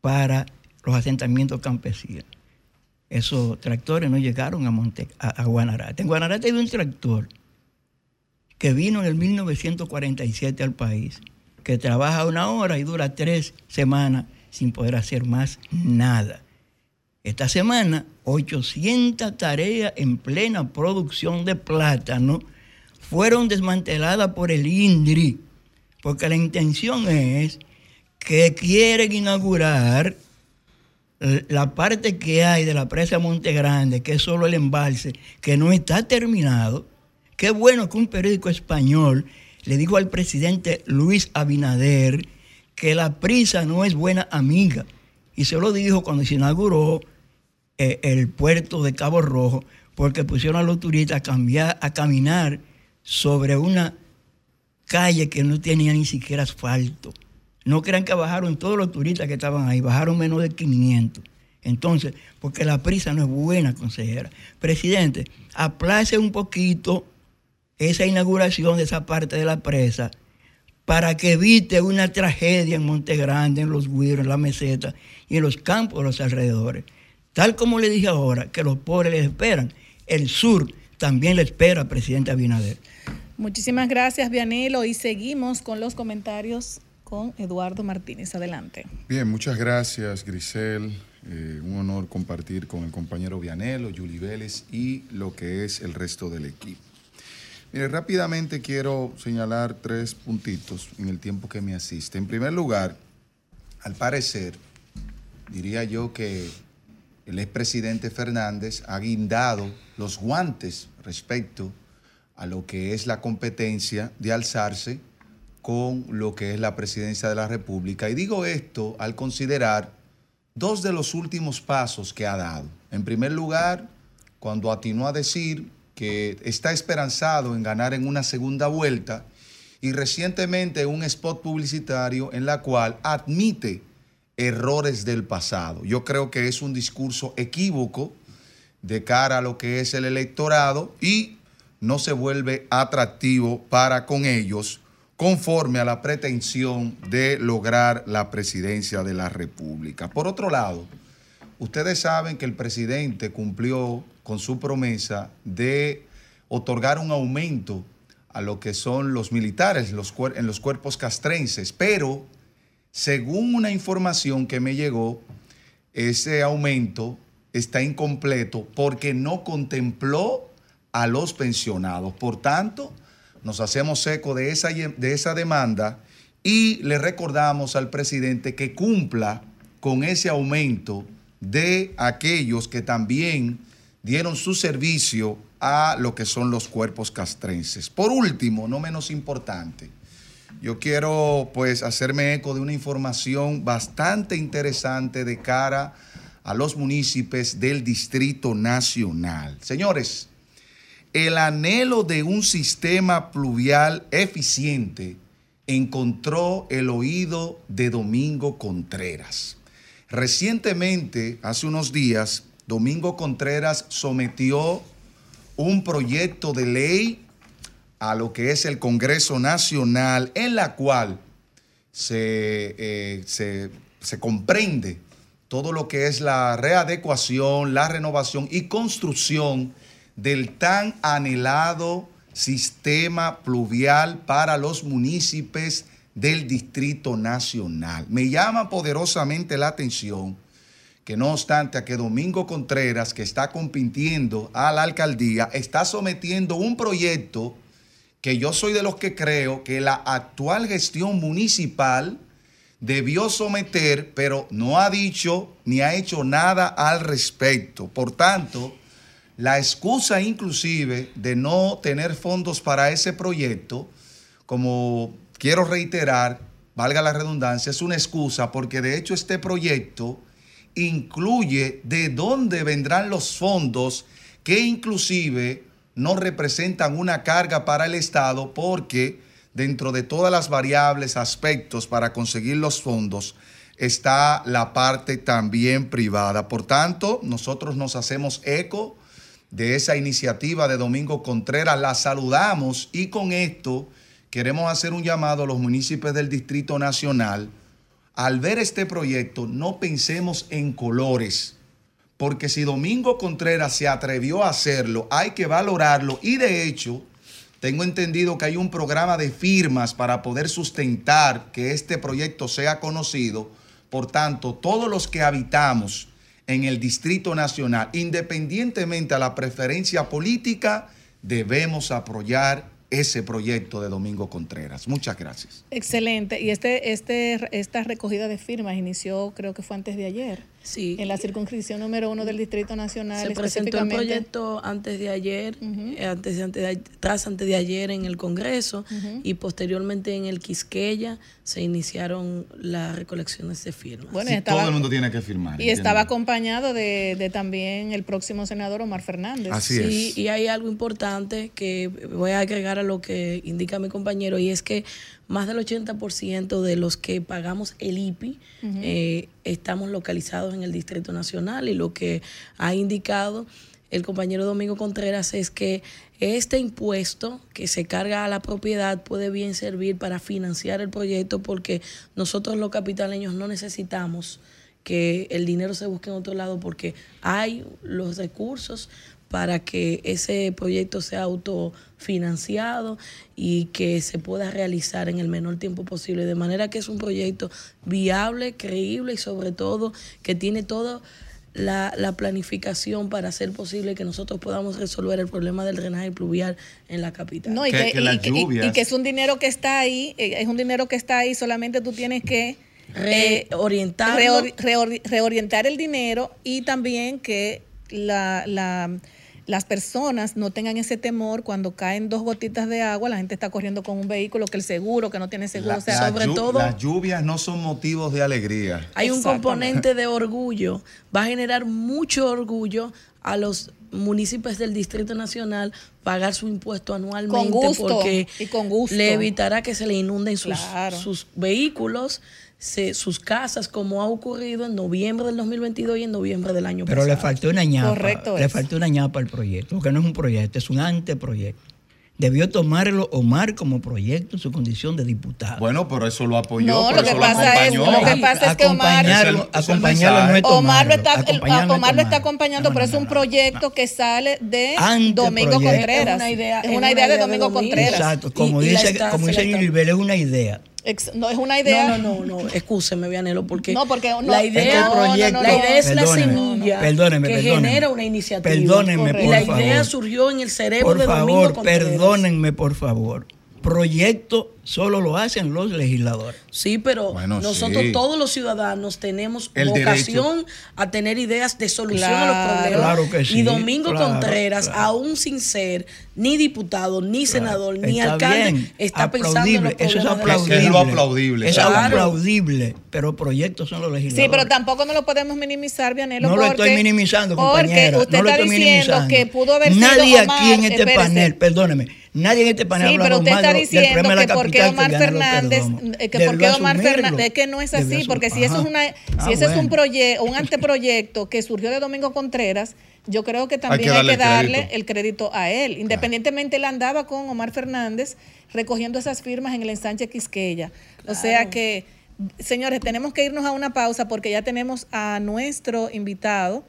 para los asentamientos campesinos. Esos tractores no llegaron a, Monte, a, Guanarate. En Guanarate hay un tractor que vino en el 1947 al país, que trabaja una hora y dura tres semanas sin poder hacer más nada. Esta semana, 800 tareas en plena producción de plátano fueron desmanteladas por el INDRI, porque la intención es que quieren inaugurar la parte que hay de la presa Monte Grande, que es solo el embalse, que no está terminado. Qué bueno que un periódico español le dijo al presidente Luis Abinader que la prisa no es buena amiga. Y se lo dijo cuando se inauguró eh, el puerto de Cabo Rojo porque pusieron a los turistas a, a caminar sobre una calle que no tenía ni siquiera asfalto. No crean que bajaron todos los turistas que estaban ahí, bajaron menos de 500. Entonces, porque la prisa no es buena, consejera. Presidente, aplace un poquito esa inauguración de esa parte de la presa para que evite una tragedia en Monte Grande, en los Guiros, en la meseta y en los campos de los alrededores. Tal como le dije ahora, que los pobres les esperan, el sur también le espera, presidente Abinader. Muchísimas gracias, Vianelo, y seguimos con los comentarios con Eduardo Martínez. Adelante. Bien, muchas gracias, Grisel. Eh, un honor compartir con el compañero Vianelo, Yuli Vélez y lo que es el resto del equipo. Mire, rápidamente quiero señalar tres puntitos en el tiempo que me asiste. En primer lugar, al parecer, diría yo que el expresidente Fernández ha guindado los guantes respecto a lo que es la competencia de alzarse con lo que es la presidencia de la República. Y digo esto al considerar dos de los últimos pasos que ha dado. En primer lugar, cuando atinó a decir que está esperanzado en ganar en una segunda vuelta y recientemente un spot publicitario en la cual admite errores del pasado. Yo creo que es un discurso equívoco de cara a lo que es el electorado y no se vuelve atractivo para con ellos conforme a la pretensión de lograr la presidencia de la República. Por otro lado, ustedes saben que el presidente cumplió con su promesa de otorgar un aumento a lo que son los militares en los cuerpos castrenses, pero según una información que me llegó, ese aumento está incompleto porque no contempló a los pensionados. Por tanto, nos hacemos eco de esa, de esa demanda y le recordamos al presidente que cumpla con ese aumento de aquellos que también dieron su servicio a lo que son los cuerpos castrenses. Por último, no menos importante, yo quiero pues hacerme eco de una información bastante interesante de cara a los municipios del Distrito Nacional. Señores, el anhelo de un sistema pluvial eficiente encontró el oído de Domingo Contreras. Recientemente, hace unos días, Domingo Contreras sometió un proyecto de ley a lo que es el Congreso Nacional, en la cual se, eh, se, se comprende todo lo que es la readecuación, la renovación y construcción del tan anhelado sistema pluvial para los municipios del Distrito Nacional. Me llama poderosamente la atención que no obstante a que Domingo Contreras, que está compitiendo a la alcaldía, está sometiendo un proyecto que yo soy de los que creo que la actual gestión municipal debió someter, pero no ha dicho ni ha hecho nada al respecto. Por tanto, la excusa inclusive de no tener fondos para ese proyecto, como quiero reiterar, valga la redundancia, es una excusa porque de hecho este proyecto incluye de dónde vendrán los fondos que inclusive no representan una carga para el Estado porque dentro de todas las variables, aspectos para conseguir los fondos, está la parte también privada. Por tanto, nosotros nos hacemos eco de esa iniciativa de Domingo Contreras, la saludamos y con esto queremos hacer un llamado a los municipios del Distrito Nacional. Al ver este proyecto, no pensemos en colores, porque si Domingo Contreras se atrevió a hacerlo, hay que valorarlo y de hecho, tengo entendido que hay un programa de firmas para poder sustentar que este proyecto sea conocido. Por tanto, todos los que habitamos en el Distrito Nacional, independientemente a la preferencia política, debemos apoyar ese proyecto de Domingo Contreras. Muchas gracias. Excelente. Y este, este, esta recogida de firmas inició, creo que fue antes de ayer. Sí. En la circunscripción número uno del Distrito Nacional. Se presentó el proyecto antes de ayer, eh, antes, antes de, tras antes de ayer en el Congreso y posteriormente en el Quisqueya se iniciaron las recolecciones de firmas. Bueno, todo el mundo tiene que firmar. Y estaba acompañado de, de, también el próximo senador Omar Fernández. Así sí, es. y hay algo importante que voy a agregar a lo que indica mi compañero y es que más del 80% de los que pagamos el IPI eh, estamos localizados en el Distrito Nacional y lo que ha indicado el compañero Domingo Contreras es que este impuesto que se carga a la propiedad puede bien servir para financiar el proyecto porque nosotros los capitaleños no necesitamos que el dinero se busque en otro lado porque hay los recursos para que ese proyecto sea autofinanciado y que se pueda realizar en el menor tiempo posible. De manera que es un proyecto viable, creíble y sobre todo que tiene toda la, planificación para hacer posible que nosotros podamos resolver el problema del drenaje pluvial en la capital. No, y que, y, que es un dinero que está ahí, eh, es un dinero que está ahí, solamente tú tienes que reorientar, reorientar el dinero y también que la las personas no tengan ese temor cuando caen dos gotitas de agua, la gente está corriendo con un vehículo que el seguro, que no tiene seguro, La- o sea, sobre todo Las lluvias no son motivos de alegría. Hay un componente de orgullo. Va a generar mucho orgullo a los municipios del Distrito Nacional pagar su impuesto anualmente Con gusto, porque y con gusto. le evitará que se le inunden sus, Claro. sus vehículos, se- sus casas, como ha ocurrido en noviembre del 2022 y en noviembre del año Pero le pasado. faltó una ñapa. Correcto le es. faltó una ñapa al proyecto, porque no es un proyecto, es un anteproyecto. Debió tomarlo Omar como proyecto en su condición de diputado. Bueno, pero eso lo apoyó, No, por lo que eso lo pasa es- acompañó. lo que pasa es que Omar- Acompañarlo, Es el- es el acompañarlo no es mensaje. Omar lo está, acompañarlo Omar lo acompañando, No, pero no, es un no, proyecto que sale de. Domingo Contreras. Es una idea- es una idea de Domingo Contreras. Exacto, como Y- dice, como dice Yulibel, es una idea. Ex- no es una idea. No, no, no, no, excúseme, Vianelo, porque, No, porque no- la es que el idea, proyecto- la idea es la semilla perdóneme, que perdóneme. genera una iniciativa. Perdónenme, y por la favor. idea surgió en el cerebro Por de Domingo favor, Contreras. perdónenme, por favor. Proyecto solo lo hacen los legisladores. Sí, pero Bueno, nosotros sí. todos los ciudadanos tenemos El vocación a tener ideas de solución a los problemas. claro que sí, y Domingo claro, Contreras, claro. aún sin ser ni diputado, ni senador, ni Está alcalde, bien, está pensando en los aplaudible, eso es problemas de la aplaudible. Es lo aplaudible, Eso es aplaudible, pero proyectos son los legisladores. Sí, pero tampoco no lo podemos minimizar, Vianelo. No lo porque, estoy minimizando, Porque compañera. usted no lo está estoy diciendo minimizando. que pudo haber Nadie Omar, aquí en este espérese. panel, perdóneme, nadie en este panel Sí, ha pero hablado usted está de lo- del diciendo problema de que la por qué capital, Omar Fernández, eh, que Debió por qué Omar. Fernández, es que no es así, porque si eso es una, Ah, si ese es un proyecto, un anteproyecto que surgió de Domingo Contreras, yo creo que también hay darle que el darle crédito. el crédito a él. Independientemente, él andaba con Omar Fernández recogiendo esas firmas en el ensanche Quisqueya. O sea que, señores, tenemos que irnos a una pausa porque ya tenemos a nuestro invitado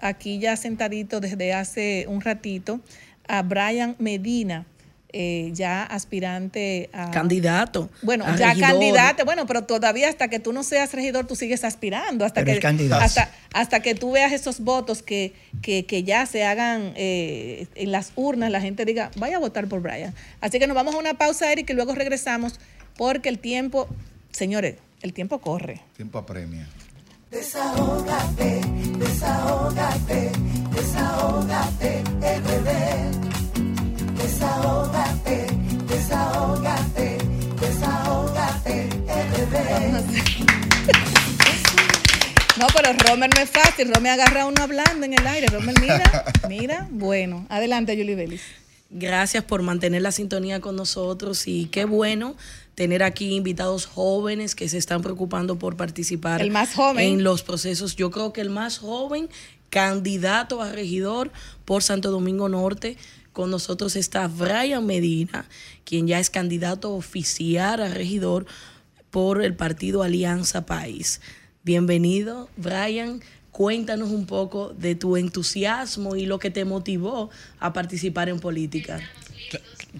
aquí ya sentadito desde hace un ratito, a Brian Medina. Eh, ya aspirante a Candidato. bueno, a ya regidor. candidato, bueno, pero todavía hasta que tú no seas regidor, tú sigues aspirando, hasta Pero que hasta, hasta que tú veas esos votos que, que, que ya se hagan eh, en las urnas, la gente diga, vaya a votar por Brian. Así que nos vamos a una pausa, Eric, y luego regresamos, porque el tiempo, señores, el tiempo corre. Tiempo apremia. Desahógate, desahógate, desahógate, RD. Desahógate, desahógate, desahógate, RD. No, pero Romer no es fácil, Romer agarra a uno hablando en el aire, Romer, mira, mira, bueno, adelante, Julie Vélez. Gracias por mantener la sintonía con nosotros y qué bueno tener aquí invitados jóvenes que se están preocupando por participar El más joven. en los procesos. Yo creo que el más joven candidato a regidor por Santo Domingo Norte. Con nosotros está Brian Medina, quien ya es candidato oficial a regidor por el partido Alianza País. Bienvenido, Brian. Cuéntanos un poco de tu entusiasmo y lo que te motivó a participar en política.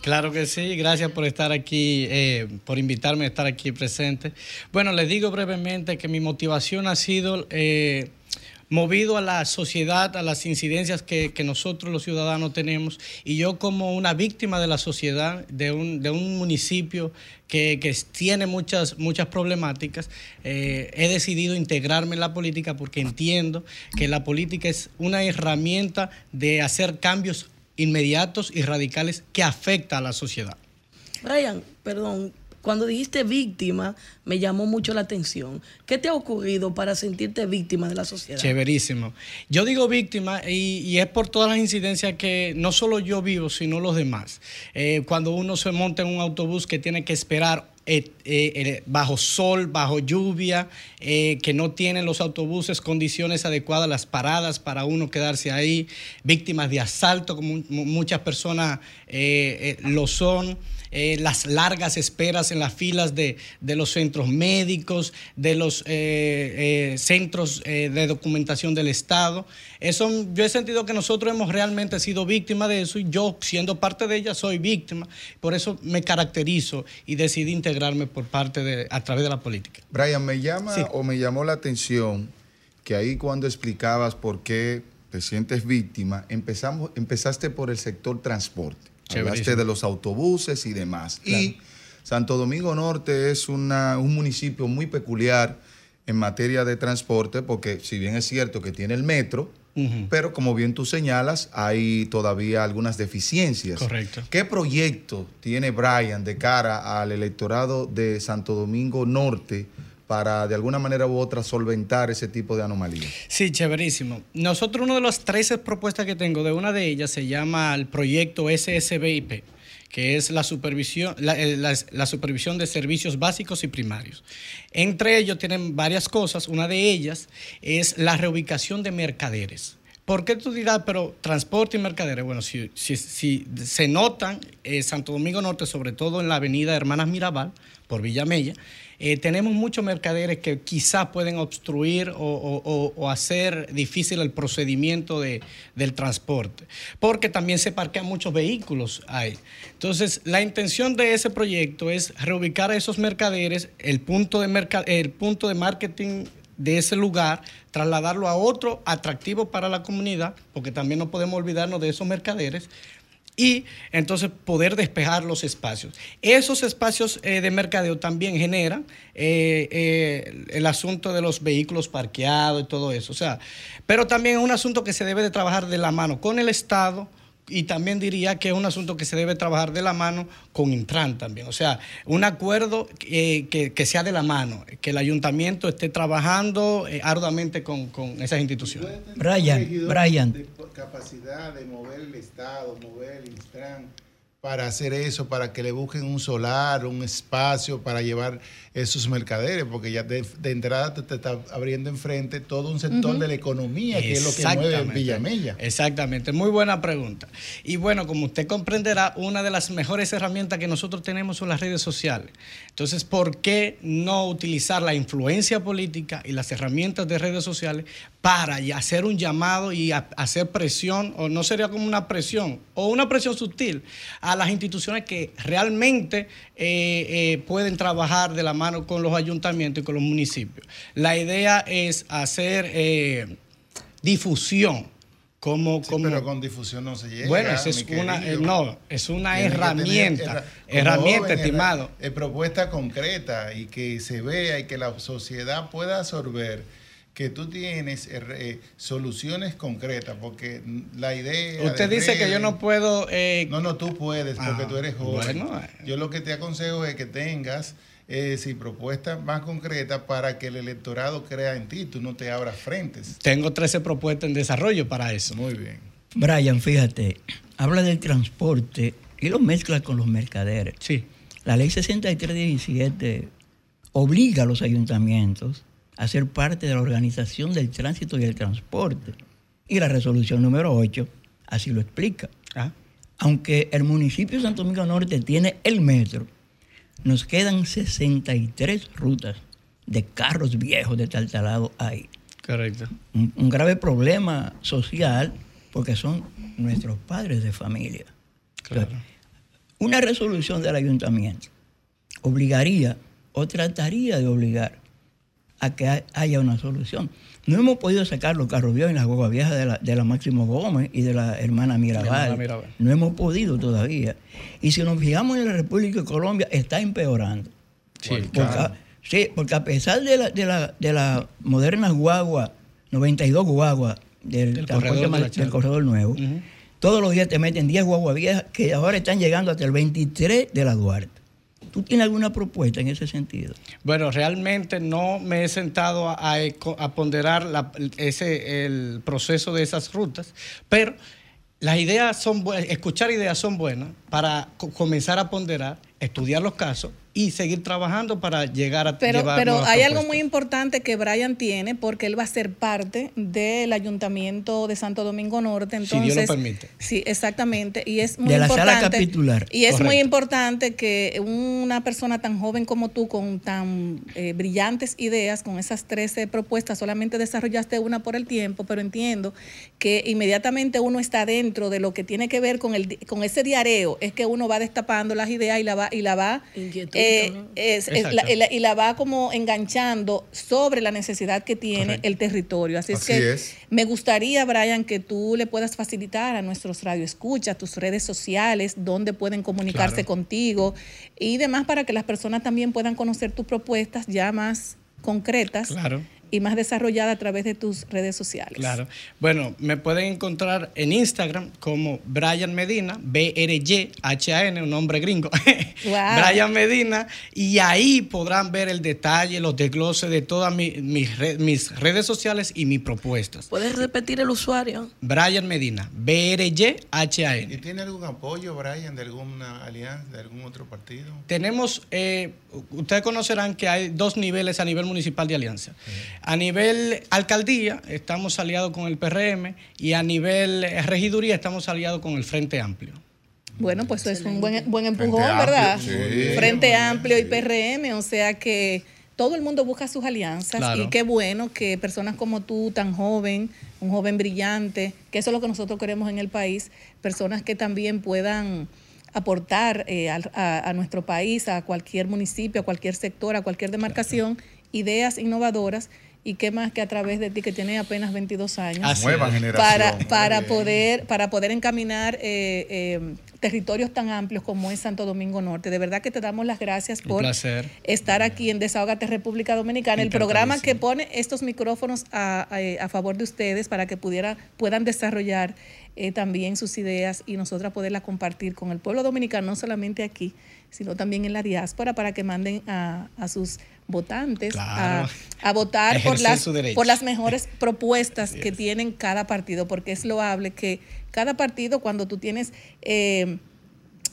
Claro que sí, gracias por estar aquí, eh, por invitarme a estar aquí presente. Bueno, les digo brevemente que mi motivación ha sido eh, movido a la sociedad, a las incidencias que, nosotros los ciudadanos tenemos y yo como una víctima de la sociedad, de un, municipio que, que tiene muchas, muchas problemáticas, eh, he decidido integrarme en la política porque entiendo que la política es una herramienta de hacer cambios inmediatos y radicales que afecta a la sociedad. Brian, perdón, cuando dijiste víctima me llamó mucho la atención. ¿Qué te ha ocurrido para sentirte víctima de la sociedad? Chéverísimo. Yo digo víctima y, es por todas las incidencias que no solo yo vivo, sino los demás. Eh, cuando uno se monta en un autobús que tiene que esperar eh, eh, bajo sol, bajo lluvia, que no tienen los autobuses condiciones adecuadas, las paradas para uno quedarse ahí, víctimas de asalto, como mu- muchas personas lo son. Eh, las largas esperas en las filas de, de los centros médicos, de los eh, eh, centros de documentación del Estado. Eso, yo he sentido que nosotros hemos realmente sido víctimas de eso y yo, siendo parte de ella, soy víctima. Por eso me caracterizo y decidí integrarme por parte de, a través de la política. Brian, me llama Sí. o me llamó la atención que ahí cuando explicabas por qué te sientes víctima, empezamos, empezaste por el sector transporte. Hablaste Chéverísimo. de los autobuses y demás. Claro. Y Santo Domingo Norte es una- un municipio muy peculiar en materia de transporte, porque si bien es cierto que tiene el metro, pero como bien tú señalas, hay todavía algunas deficiencias. Correcto. ¿Qué proyecto tiene Brian de cara al electorado de Santo Domingo Norte para de alguna manera u otra solventar ese tipo de anomalías? Sí, chéverísimo. Nosotros, una de las 13 propuestas que tengo, de una de ellas se llama el proyecto SSBIP, que es la supervisión, la, eh, la- la supervisión de servicios básicos y primarios. Entre ellos tienen varias cosas. Una de ellas es la reubicación de mercaderes. ¿Por qué tú dirás, pero transporte y mercaderes? Bueno, si, si- si se notan, eh, Santo Domingo Norte, sobre todo en la avenida Hermanas Mirabal, por Villa Mella, eh, tenemos muchos mercaderes que quizás pueden obstruir o, hacer difícil el procedimiento de- del transporte, porque también se parquean muchos vehículos ahí. Entonces, la intención de ese proyecto es reubicar a esos mercaderes, el punto de, merca- el punto de marketing de ese lugar, trasladarlo a otro atractivo para la comunidad, porque también no podemos olvidarnos de esos mercaderes, y entonces poder despejar los espacios. Esos espacios eh, de mercadeo también generan eh, eh, el asunto de los vehículos parqueados y todo eso. O sea, pero también es un asunto que se debe de trabajar de la mano con el Estado. Y también diría que es un asunto que se debe trabajar de la mano con Intran también. O sea, un acuerdo eh, que, que sea de la mano, que el ayuntamiento esté trabajando eh, arduamente con, con esas instituciones. Brian, Brian. de capacidad de mover el Estado, mover el Instran para hacer eso, para que le busquen un solar, un espacio para llevar esos mercaderes, porque ya de, de entrada te, te está abriendo enfrente todo un sector de la economía, que es lo que mueve. Villamella. Exactamente, muy buena pregunta. Y bueno, como usted comprenderá, una de las mejores herramientas que nosotros tenemos son las redes sociales. Entonces, ¿por qué no utilizar la influencia política y las herramientas de redes sociales para hacer un llamado y hacer presión, o no sería como una presión, o una presión sutil a las instituciones que realmente eh, eh, pueden trabajar de la mano con los ayuntamientos y con los municipios? La idea es hacer eh, difusión. Como, Sí, como, pero con difusión no se llega. bueno, esa es una, querido. eh, no, es una Tiene que tener herramienta, herramienta, joven, estimado. herra- eh, propuesta concreta y que se vea y que la sociedad pueda absorber que tú tienes eh, soluciones concretas, porque la idea... Usted dice que yo no puedo... eh, no, no, tú puedes, porque Ah, tú eres joven. bueno, eh. Yo lo que te aconsejo es que tengas eh, sí, propuestas más concretas para que el electorado crea en ti, tú no te abras frentes. Tengo 13 propuestas en desarrollo para eso. Muy bien. Brian, fíjate, habla del transporte y lo mezcla con los mercaderes. Sí. La ley 6317 obliga a los ayuntamientos a ser parte de la organización del tránsito y el transporte. Y la resolución número 8 así lo explica. Ah. Aunque el municipio de Santo Domingo Norte tiene el metro, nos quedan 63 rutas de carros viejos de taltalado ahí. Correcto. Un, un grave problema social porque son nuestros padres de familia. Claro. Una resolución del ayuntamiento obligaría o trataría de obligar a que ha- haya una solución. No hemos podido sacar los carros viejos en las guaguas viejas de la, de la Máximo Gómez y de la hermana Mirabal. No hemos podido todavía. Y si nos fijamos en la República de Colombia, está empeorando. Sí, porque, claro. sí, porque a pesar de la, de la, de la moderna guagua, 92 guaguas del, Del corredor de del corredor nuevo, todos los días te meten 10 guaguas viejas que ahora están llegando hasta el 23 de la Duarte. ¿Tú tienes alguna propuesta en ese sentido? Bueno, realmente no me he sentado a, ponderar ese, el proceso de esas rutas, pero las ideas son buenas, escuchar ideas son buenas para co- comenzar a ponderar, estudiar los casos y seguir trabajando para llegar a Pero, pero hay algo muy importante que Brian tiene porque él va a ser parte del ayuntamiento de Santo Domingo Norte. Si Dios lo Entonces, permite. Sí, exactamente. Y es muy De la importante. sala capitular. Y es muy importante que una persona tan joven como tú, con tan eh, brillantes ideas, con esas 13 propuestas, solamente desarrollaste una por el tiempo, pero entiendo que inmediatamente uno está dentro de lo que tiene que ver con el di- con ese diareo, es que uno va destapando las ideas y la va y la va Inquietud, eh, ¿no? es- es Exacto. la- y la- y la va como enganchando sobre la necesidad que tiene Correcto. el territorio. Así, Así es que es. me gustaría, Brian, que tú le puedas facilitar a nuestros radioescuchas tus redes sociales, donde pueden comunicarse Claro. contigo y demás para que las personas también puedan conocer tus propuestas ya más concretas Claro. Y más desarrollada a través de tus redes sociales. Claro. Bueno, me pueden encontrar en Instagram como Brian Medina, B-R-Y-H-A-N, un nombre gringo. Wow. Brian Medina. Y ahí podrán ver el detalle, los desgloses de todas mi- mis, re- mis redes sociales y mis propuestas. ¿Puedes repetir el usuario? Brian Medina, B-R-Y-H-A-N. ¿Y tiene algún apoyo, Brian, de alguna alianza, de algún otro partido? Tenemos, eh, ustedes conocerán que hay dos niveles a nivel municipal de alianza. A nivel alcaldía estamos aliados con el PRM y a nivel regiduría estamos aliados con el Frente Amplio. Bueno, pues eso es un buen, buen empujón, Frente ¿verdad? Amplio, sí. Frente Amplio y PRM, o sea que todo el mundo busca sus alianzas Claro. y qué bueno que personas como tú, tan joven, un joven brillante, que eso es lo que nosotros queremos en el país, personas que también puedan aportar eh, a nuestro país, a cualquier municipio, a cualquier sector, a cualquier demarcación, ideas innovadoras y qué más que a través de ti que tienes apenas 22 años Así Nueva es. generación. para, para poder para poder encaminar eh, eh, territorios tan amplios como es Santo Domingo Norte. De verdad que te damos las gracias por estar aquí en Desahogate República Dominicana, el programa que pone estos micrófonos a, a- a favor de ustedes para que pudiera, puedan desarrollar eh, también sus ideas y nosotras poderlas compartir con el pueblo dominicano, no solamente aquí, sino también en la diáspora, para que manden a, a sus votantes Claro. a, a votar por las, por las mejores propuestas que tienen cada partido, porque es loable que cada partido, cuando tú tienes eh,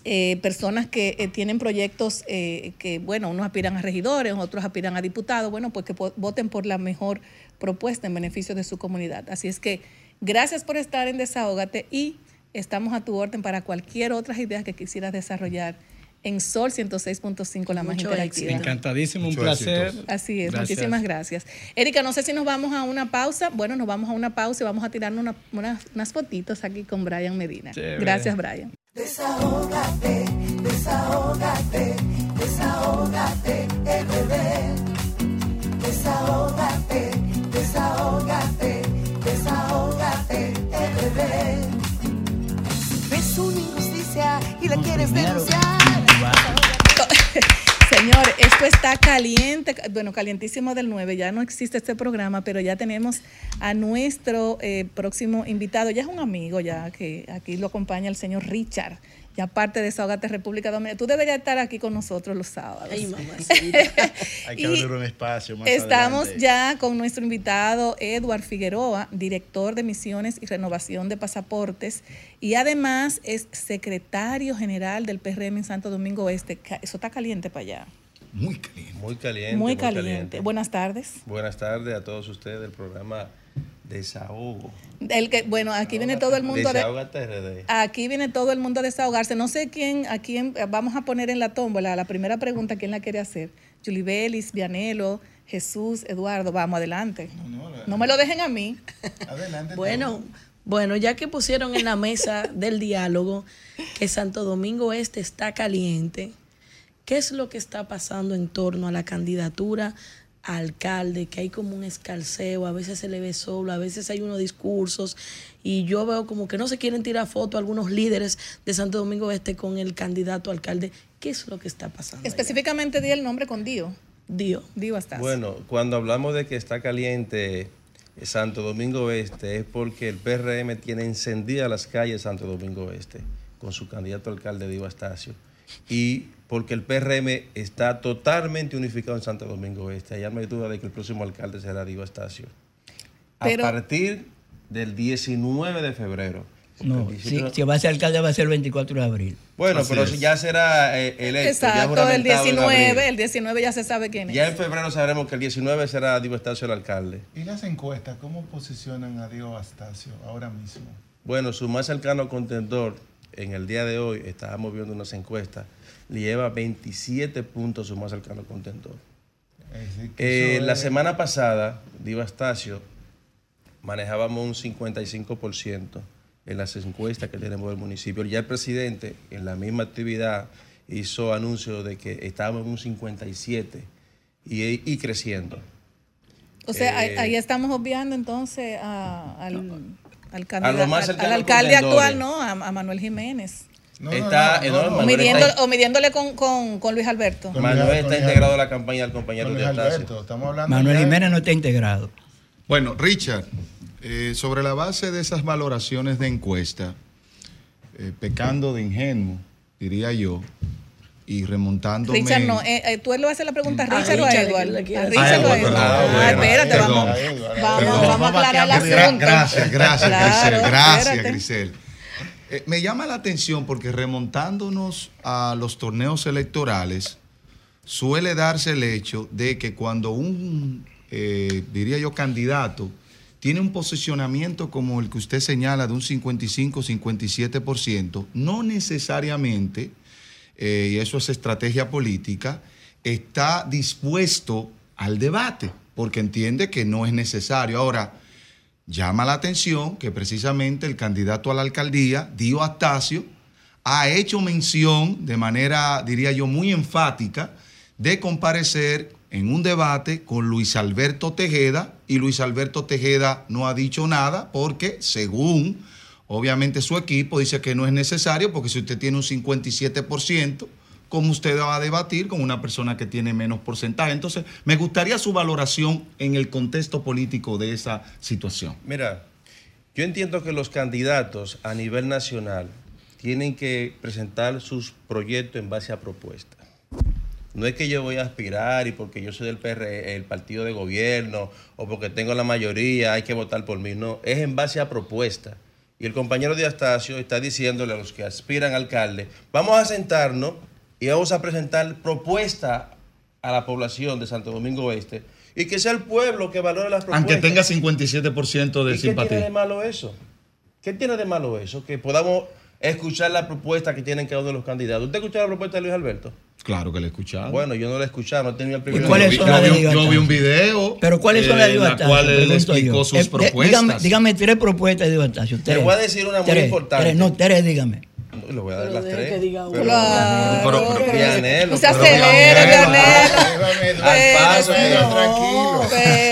eh, personas que eh, tienen proyectos eh, que, bueno, unos aspiran a regidores, otros aspiran a diputados, bueno, pues que voten por la mejor propuesta en beneficio de su comunidad. Así es que gracias por estar en Desahógate y estamos a tu orden para cualquier otra idea que quisieras desarrollar en Sol 106.5, la más Mucho interactiva. Encantadísimo, un Mucho placer. éxito. Así es, Gracias. muchísimas gracias. Erika, no sé si nos vamos a una pausa. Bueno, nos vamos a una pausa y vamos a tirarnos una- una- unas fotitos aquí con Brian Medina. Chévere. Gracias, Brian. Desahógate, desahógate, desahógate, RD. Desahógate, desahógate, desahógate, RD. Ves una y la quieres denunciar. Señor, esto está caliente, bueno, calientísimo del 9. Ya no existe este programa, pero ya tenemos a nuestro eh, próximo invitado. Ya es un amigo, ya que aquí lo acompaña el señor Richard. Ya parte de Desahogate República Dominicana. Tú deberías estar aquí con nosotros los sábados. Ay, Hay que Y abrir un espacio más Estamos adelante. ya con nuestro invitado Edward Figueroa, director de misiones y renovación de pasaportes, y además es secretario general del PRM en Santo Domingo Este. Eso está caliente para allá. Muy caliente. Muy caliente. Muy caliente. Buenas tardes. Buenas tardes a todos ustedes del programa Desahogo. El que, bueno, aquí viene todo el mundo de, Desahógate RD. aquí viene todo el mundo a desahogarse. No sé quién, a quién vamos a poner en la tómbola. La primera pregunta, ¿quién la quiere hacer? Julie Belis, Vianelo, Jesús, Eduardo. Vamos adelante. No me lo dejen a mí. Adelante. Bueno, bueno, ya que pusieron en la mesa del diálogo que Santo Domingo Este está caliente, ¿qué es lo que está pasando en torno a la candidatura a alcalde? Que hay como un escalceo, a veces se le ve solo, a veces hay unos discursos y yo veo como que no se quieren tirar fotos algunos líderes de Santo Domingo Este con el candidato a alcalde. ¿Qué es lo que está pasando? Específicamente di el nombre con Dio. Dio. Dio hasta. Bueno, cuando hablamos de que está caliente Santo Domingo Este es porque el PRM tiene encendidas las calles de Santo Domingo Este con su candidato a alcalde Diego Astacio y porque el PRM está totalmente unificado en Santo Domingo Este. Allá no hay duda de que el próximo alcalde será Diego Astacio. Pero- a partir del 19 de febrero. No, el si, 19 si va a ser alcalde va a ser el 24 de abril. Bueno, Así pero es. ya será eh, electo. ya Exacto, el en abril. 19, el 19 ya se sabe quién es. Ya en febrero sabremos que el 19 será Diego Astacio el alcalde. ¿Y las encuestas cómo posicionan a Diego Astacio ahora mismo? Bueno, su más cercano contendor en el día de hoy, estábamos viendo unas encuestas, le lleva 27 puntos su más cercano que Eh, la semana pasada, Diego Astacio, manejábamos un 55% en las encuestas que tenemos del municipio. Ya el presidente, en la misma actividad, hizo anuncio de que estábamos en un 57% y, y creciendo. O sea, ahí- Eh, ahí estamos obviando entonces a- al, al candidato, al- cercano al al alcalde actual, ¿no? A, a Manuel Jiménez. Está enorme. Midiendo- está- o midiéndole con, con- con Luis Alberto. Manuel está integrado a la campaña del compañero Con de Luis Astacio. Alberto, estamos hablando Manuel Jiménez no está integrado. Bueno, Richard, eh, sobre la base de esas valoraciones de encuesta, eh, pecando de ingenuo, diría yo, y remontándome... Richard, no. eh, eh, ¿Tú le vas a hacer la pregunta a A Richard o a Richard, Edward? A quiere Richard Ah, o a Edward, ah, Ah, espérate, vamos, vamos, vamos a aclarar Gra- asunto. Gracias, gracias, Claro, Grisel. Gracias, espérate. Grisel. Eh, me llama la atención porque remontándonos a los torneos electorales, suele darse el hecho de que cuando un, eh, diría yo, candidato tiene un posicionamiento como el que usted señala de un 55-57%, no necesariamente, eh, y eso es estrategia política, está dispuesto al debate, porque entiende que no es necesario. Ahora, llama la atención que precisamente el candidato a la alcaldía, Dio Astacio, ha hecho mención de manera, diría yo, muy enfática de comparecer en un debate con Luis Alberto Tejeda y Luis Alberto Tejeda no ha dicho nada porque según obviamente su equipo dice que no es necesario porque si usted tiene un 57%, ¿cómo usted va a debatir con una persona que tiene menos porcentaje? Entonces, me gustaría su valoración en el contexto político de esa situación. Mira, yo entiendo que los candidatos a nivel nacional tienen que presentar sus proyectos en base a propuestas. No es que yo voy a aspirar y porque yo soy del PR, el partido de gobierno o porque tengo la mayoría hay que votar por mí. No, es en base a propuestas. Y el compañero de Astacio está diciéndole a los que aspiran a alcalde, vamos a sentarnos y vamos a presentar propuestas a la población de Santo Domingo Oeste y que sea el pueblo que valore las propuestas. Aunque tenga 57% de ¿Y qué tiene de simpatía. malo eso? ¿Qué tiene de malo eso? Que podamos escuchar la propuesta que tienen cada uno de los candidatos. ¿Usted escuchó la propuesta de Luis Alberto? Claro que la he escuchado. Bueno, yo no la he escuchado, no tenido el privilegio. cuáles de son yo, las de vi, yo vi un video. Pero ¿cuáles son las de eh, Astacio? cual él explicó yo. sus Eh, de- propuestas. dígame, dígame tres propuestas de Diego Astacio. Te voy a decir una muy Tres, importante. tres, no, tres, dígame. Le voy a dar Pero las tres. que diga Pero- Claro, pero- pero- se pero- acelere, Vianelo. Vianelo. Al paso, tranquilo.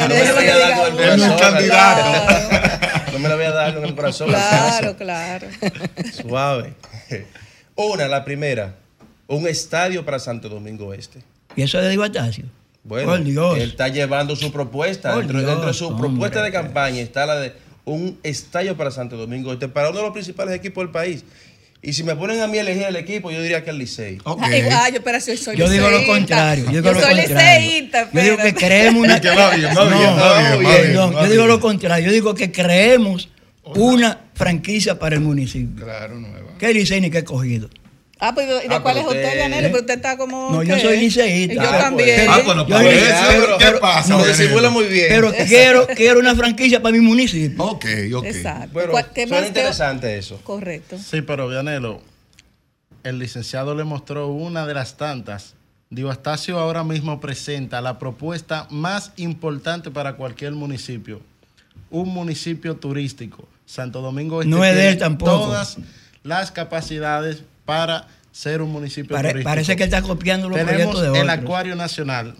No me la voy a dar con el corazón. candidato. No me la voy a dar con el corazón. Claro, claro. Suave. Una, la primera. Un estadio para Santo Domingo Este. Y eso es de Diego Astacio. Bueno, Dios. él está llevando su propuesta. Dentro, Dios, dentro de su hombre. propuesta de campaña está la de un estadio para Santo Domingo Este, para uno de los principales equipos del país. Y si me ponen a mí a elegir el equipo, yo diría que el Licey. Ok. Ay, ay, yo, pero si soy Yo digo lo contrario. Yo digo Yo lo soy contrario. liceísta, Yo digo que creemos una. Que va bien, va bien, No, va bien, va bien, perdón, va Yo digo lo contrario. Yo digo que creemos una franquicia para el municipio. Claro, nueva. ¿Qué Licey ni qué cogido? Ah, pues, ¿y de Ah, cuál es usted, Vianelo? Pero usted está como. No, yo ¿qué? soy liceísta. Y Yo Ah, también. pues. Ah, bueno, Yo para digo- eso, pero- ¿qué pero- pasa? No, disimula muy bien. Pero quiero, quiero una franquicia para mi municipio. Ok, ok. Exacto. Bueno, ¿Cuál- ¿Qué más te- interesante eso. Correcto. Sí, pero Vianelo, el licenciado le mostró una de las tantas. Digo, Astacio ahora mismo presenta la propuesta más importante para cualquier municipio. Un municipio turístico. Santo Domingo Este No es de él tampoco. todas las capacidades para ser un municipio Pare- turístico. parece que está copiando los Tenemos proyectos de otros. el Acuario Nacional,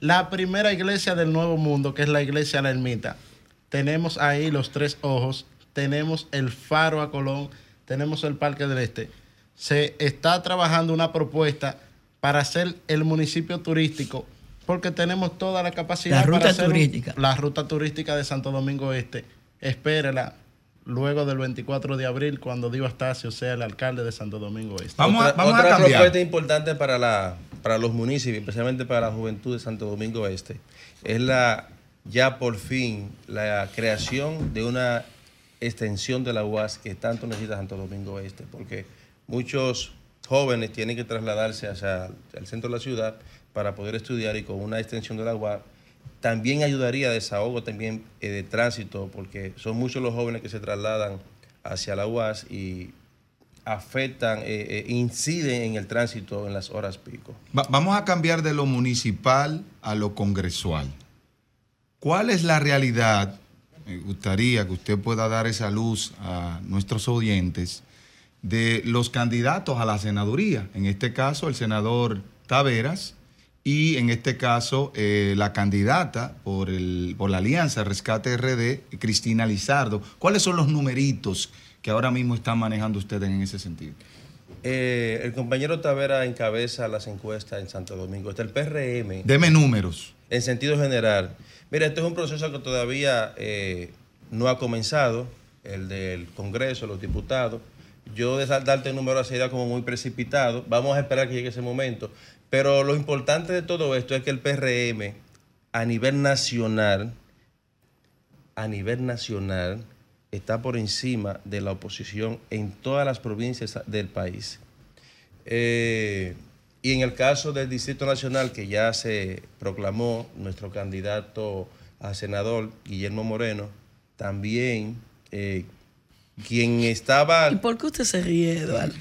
la primera iglesia del Nuevo Mundo, que es la iglesia La Ermita. Tenemos ahí los tres ojos, tenemos el Faro a Colón, tenemos el Parque del Este. Se está trabajando una propuesta para hacer el municipio turístico, porque tenemos toda la capacidad La ruta para hacer un- turística. la ruta turística de Santo Domingo Este. Espérela luego del 24 de abril, cuando Dio Astacio sea el alcalde de Santo Domingo Este. Vamos a- otra vamos a otra cambiar. propuesta importante para, la, para los municipios, especialmente para la juventud de Santo Domingo Este, es la ya por fin la creación de una extensión de la UAS que tanto necesita Santo Domingo Este, porque muchos jóvenes tienen que trasladarse hacia el centro de la ciudad para poder estudiar y con una extensión de la UAS también ayudaría a desahogo también eh, de tránsito, porque son muchos los jóvenes que se trasladan hacia la UAS y afectan, eh, eh, inciden en el tránsito en las horas pico. Va- vamos a cambiar de lo municipal a lo congresual. ¿Cuál es la realidad? Me gustaría que usted pueda dar esa luz a nuestros oyentes de los candidatos a la senaduría. En este caso, el senador Taveras y en este caso eh, la candidata por, el, por la Alianza Rescate RD, Cristina Lizardo. ¿Cuáles son los numeritos que ahora mismo están manejando ustedes en ese sentido? Eh, el compañero Tavera encabeza las encuestas en Santo Domingo. Está el PRM. Deme números. En sentido general. Mira, este es un proceso que todavía eh, no ha comenzado, el del Congreso, los diputados. Yo de darte el número sería como muy precipitado. Vamos a esperar que llegue ese momento. Pero lo importante de todo esto es que el PRM a nivel nacional, a nivel nacional, está por encima de la oposición en todas las provincias del país. Eh, y en el caso del Distrito Nacional, que ya se proclamó nuestro candidato a senador, Guillermo Moreno, también eh, quien estaba... ¿Y por qué usted se ríe, Eduardo?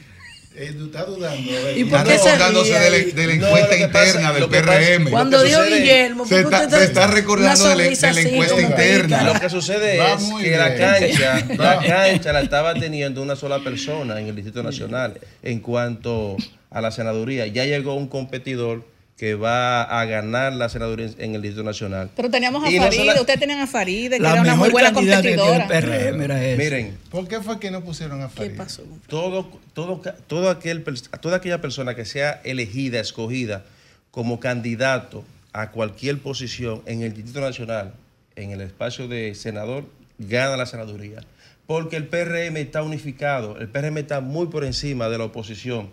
Eh, tú estás dudando. ¿Y eh. por Está qué se recordándose de la, ríe? de la No, encuesta pasa- interna del PRM. Cuando dijo Guillermo, se ¿por qué está, se está recordando de la, de encuesta interna. Lo que sucede Va es que la cancha, la cancha la estaba teniendo una sola persona en el Distrito Nacional en cuanto a la senaduría. Ya llegó un competidor que va a ganar la senaduría en- el Distrito Nacional. Pero teníamos a Y no Faride, sola- ustedes tenían a Faride, que La era una muy buena competidora. el PRM era esa. Miren, ¿Por qué fue que no pusieron a ¿Qué Farid? pasó? todo, todo, todo aquel, toda aquella persona que sea elegida, escogida como candidato a cualquier posición en el Distrito Nacional, en el espacio de senador, gana la senaduría. Porque el PRM está unificado, el PRM está muy por encima de la oposición.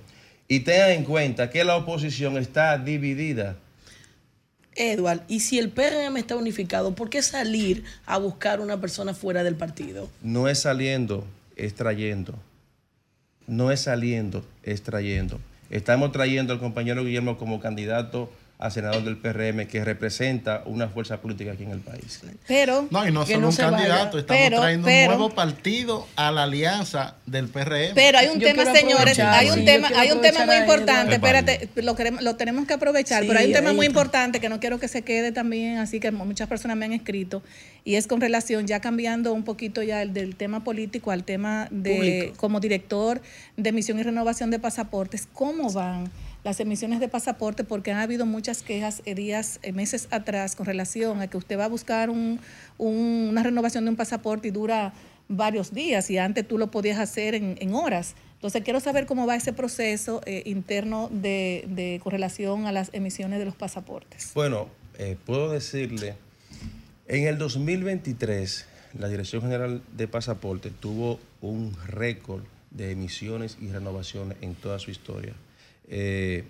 Y tengan en cuenta que la oposición está dividida. Edward, y si el PRM está unificado, ¿por qué salir a buscar una persona fuera del partido? No es saliendo, es trayendo. No es saliendo, es trayendo. Estamos trayendo al compañero Guillermo como candidato a senador del PRM que representa una fuerza política aquí en el país. Pero, No, y no solo no un vaya. candidato, estamos Pero, trayendo pero- un nuevo partido a la alianza del PRM. pero hay un Yo tema, señores, hay un sí, tema, hay un tema muy importante, espérate, lo, queremos, lo tenemos que aprovechar, Sí, pero hay un tema muy está. importante que no quiero que se quede también, así que muchas personas me han escrito, y es con relación, ya cambiando un poquito ya el del tema político al tema de, Público. como director de emisión y renovación de pasaportes, ¿cómo van? Las emisiones de pasaporte porque han habido muchas quejas eh, días, eh, meses atrás con relación a que usted va a buscar un- un- una renovación de un pasaporte y dura varios días y antes tú lo podías hacer en, horas. Entonces quiero saber cómo va ese proceso eh, interno de, de con relación a las emisiones de los pasaportes. Bueno, eh, puedo decirle, en el 2023, la Dirección General de Pasaporte tuvo un récord de emisiones y renovaciones en toda su historia. Eh,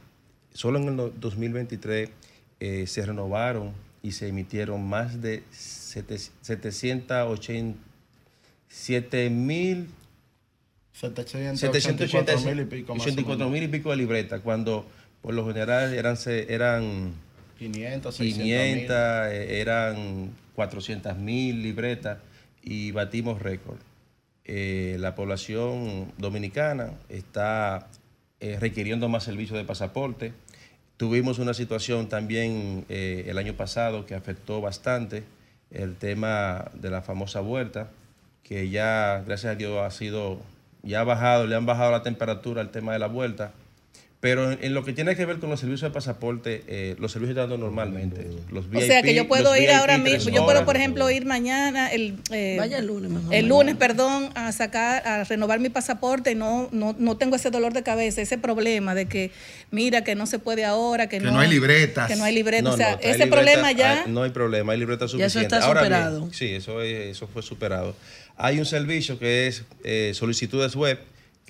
solo en el no- 2023 eh, se renovaron y se emitieron más de sete- 787 mil 784 mil y pico más o 784 menos. mil y pico de libretas, cuando por lo general eran, eran 500, 600 500, eh, eran 400 mil libretas y batimos récord. Eh, la población dominicana está eh, requiriendo más servicios de pasaporte. Tuvimos una situación también eh, el año pasado que afectó bastante el tema de la famosa vuelta, que ya, gracias a Dios, ha sido, ya ha bajado, le han bajado la temperatura al tema de la vuelta. Pero en, en lo que tiene que ver con los servicios de pasaporte, eh, los servicios están dando normalmente. Los o sea que yo puedo ir VIP, ahora mismo, yo puedo por ejemplo ir mañana, el, eh, Vaya el lunes mejor. el lunes, perdón, a sacar, a renovar mi pasaporte y no, no, no tengo ese dolor de cabeza, ese problema de que, mira, que no se puede ahora, que, Que no hay libretas. Que no hay libretas. No, o sea, no, ese libreta- problema ya. hay- no hay problema, hay libreta Ya eso suficiente. está Ahora bien, superado. sí, eso, es- eso fue superado. Hay un servicio que es eh, solicitudes web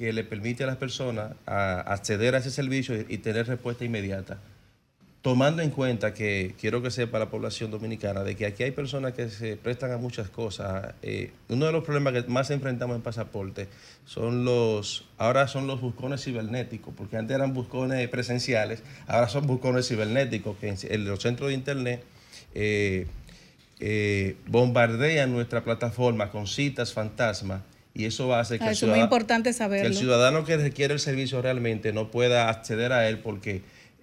que le permite a las personas acceder a ese servicio y, tener respuesta inmediata. Tomando en cuenta que quiero que sepa la población dominicana de que aquí hay personas que se prestan a muchas cosas. Eh, uno de los problemas que más enfrentamos en pasaporte son los, ahora son los buscones cibernéticos, porque antes eran buscones presenciales, ahora son buscones cibernéticos que en, los centros de internet eh, eh, bombardean nuestra plataforma con citas fantasma y eso hace que, Ah, el eso es muy ciudadano- importante que saberlo. el ciudadano que requiere el servicio realmente no pueda acceder a él porque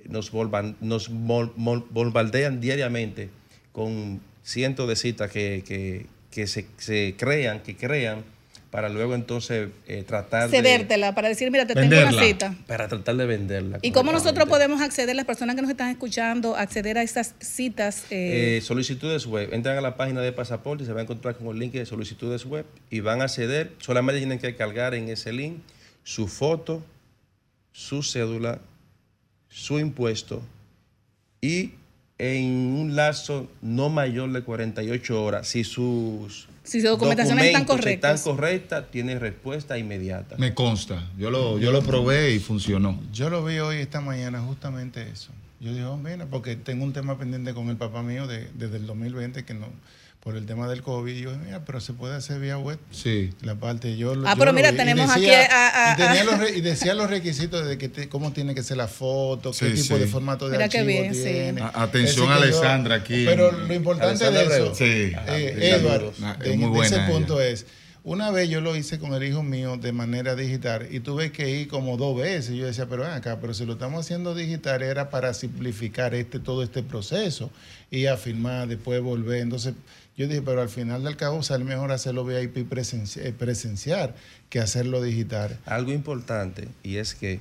nos, volvan- nos mol- mol- bombardean diariamente con cientos de citas que, que- que se, se crean, que crean, para luego entonces eh, tratar de... Cedértela para decir, mira, te tengo una cita. Para tratar de venderla. ¿Y cómo nosotros podemos acceder, las personas que nos están escuchando, acceder a esas citas? eh, Eh, solicitudes web. Entran a la página de pasaporte y se van a encontrar con el link de solicitudes web y van a acceder. Solamente tienen que cargar en ese link su foto, su cédula, su impuesto y en un lazo no mayor de 48 horas, si sus Si su documentación están documentos correctas. están correctas, tiene respuesta inmediata. Me consta. Yo lo, yo lo probé y funcionó. Yo lo vi hoy, esta mañana, justamente eso. Yo dije, oh, mira, porque tengo un tema pendiente con el papá mío de- desde el 2020 que no, por el tema del COVID. Y yo, mira, pero se puede hacer vía web. Sí. La parte, yo lo- Ah, yo pero mira, vi. Y tenemos aquí a- a- y, tenía los re- y decía los requisitos de que te- cómo tiene que ser la foto, qué Sí, tipo sí. de formato de Mira qué archivo bien, sí. tiene. A- atención Alessandra aquí. Pero lo importante de eso. Sí. eh, Edward, Ah, es muy de buena ese ella. punto es, una vez yo lo hice con el hijo mío de manera digital y tuve que ir como dos veces. Yo decía, pero ven acá, pero si lo estamos haciendo digital era para simplificar este todo este proceso y a firmar, después volver. Entonces yo dije, pero al final del cabo sale mejor hacerlo VIP presenci- eh, presencial que hacerlo digital. Algo importante y es que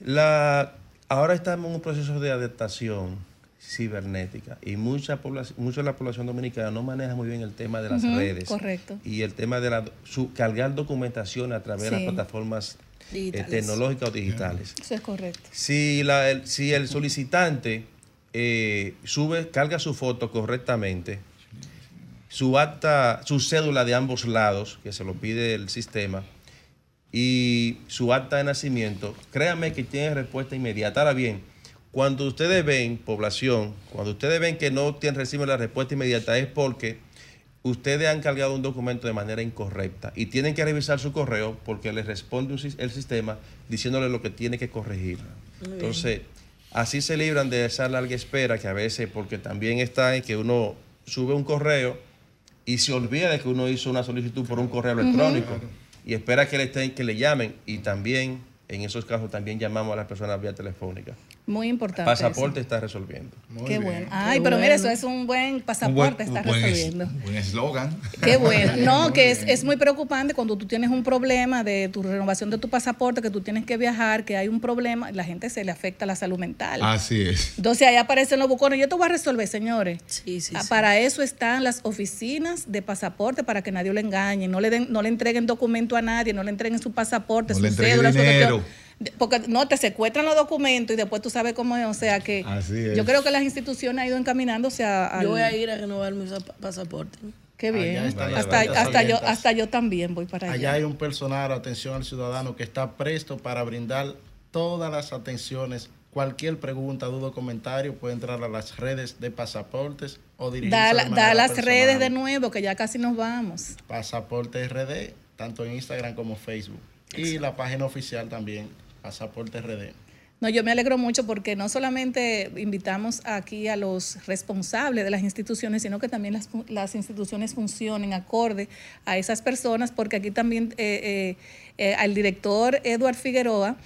la, ahora estamos en un proceso de adaptación cibernética y mucha población, mucha de la población dominicana no maneja muy bien el tema de las redes correcto. y el tema de la, su, cargar documentación a través de las plataformas eh, tecnológicas o digitales. Eso es correcto. Si, la, el, si el solicitante eh, sube, carga su foto correctamente, su acta, su cédula de ambos lados, que se lo pide el sistema, y su acta de nacimiento, créanme que tiene respuesta inmediata. Ahora bien, cuando ustedes ven, población, cuando ustedes ven que no tienen, reciben la respuesta inmediata es porque ustedes han cargado un documento de manera incorrecta y tienen que revisar su correo porque les responde el sistema diciéndole lo que tiene que corregir. Entonces, así se libran de esa larga espera que a veces, porque también está en que uno sube un correo y se olvida de que uno hizo una solicitud por un correo electrónico y espera que le, estén, que le llamen y también, en esos casos, también llamamos a las personas vía telefónica. Muy importante. Pasaporte está resolviendo. eso. Qué bueno. Ay, pero mira, eso es un buen pasaporte, está resolviendo. buen eslogan. Qué bueno. No, que es, es muy preocupante cuando tú tienes un problema de tu renovación de tu pasaporte, que tú tienes que viajar, que hay un problema, la gente se le afecta la salud mental. Así es. Entonces ahí aparecen los bucones. Yo te voy a resolver, señores. Sí, sí, Ah, sí. Para eso están las oficinas de pasaporte, para que nadie lo engañe. No le, den, no le entreguen documento a nadie, no le entreguen su pasaporte, No su le cédula, su dinero. documento. Porque no, te secuestran los documentos y después tú sabes cómo es. O sea que Así es. yo creo que las instituciones han ido encaminándose a... al- Yo voy a ir a renovar mi pasaporte. Qué bien. Hasta, hasta, yo, hasta yo también voy para allá. Allá hay un personal, atención al ciudadano, que está presto para brindar todas las atenciones. Cualquier pregunta, duda o comentario puede entrar a las redes de pasaportes o dirigirse Da, la- da las personal. redes de nuevo, que ya casi nos vamos. Pasaporte RD, tanto en Instagram como Facebook. Y la página oficial también, Pasaporte RD. No, yo me alegro mucho porque no solamente invitamos aquí a los responsables de las instituciones, sino que también las, las instituciones funcionen acorde a esas personas, porque aquí también eh, eh, eh, al director Eduard Figueroa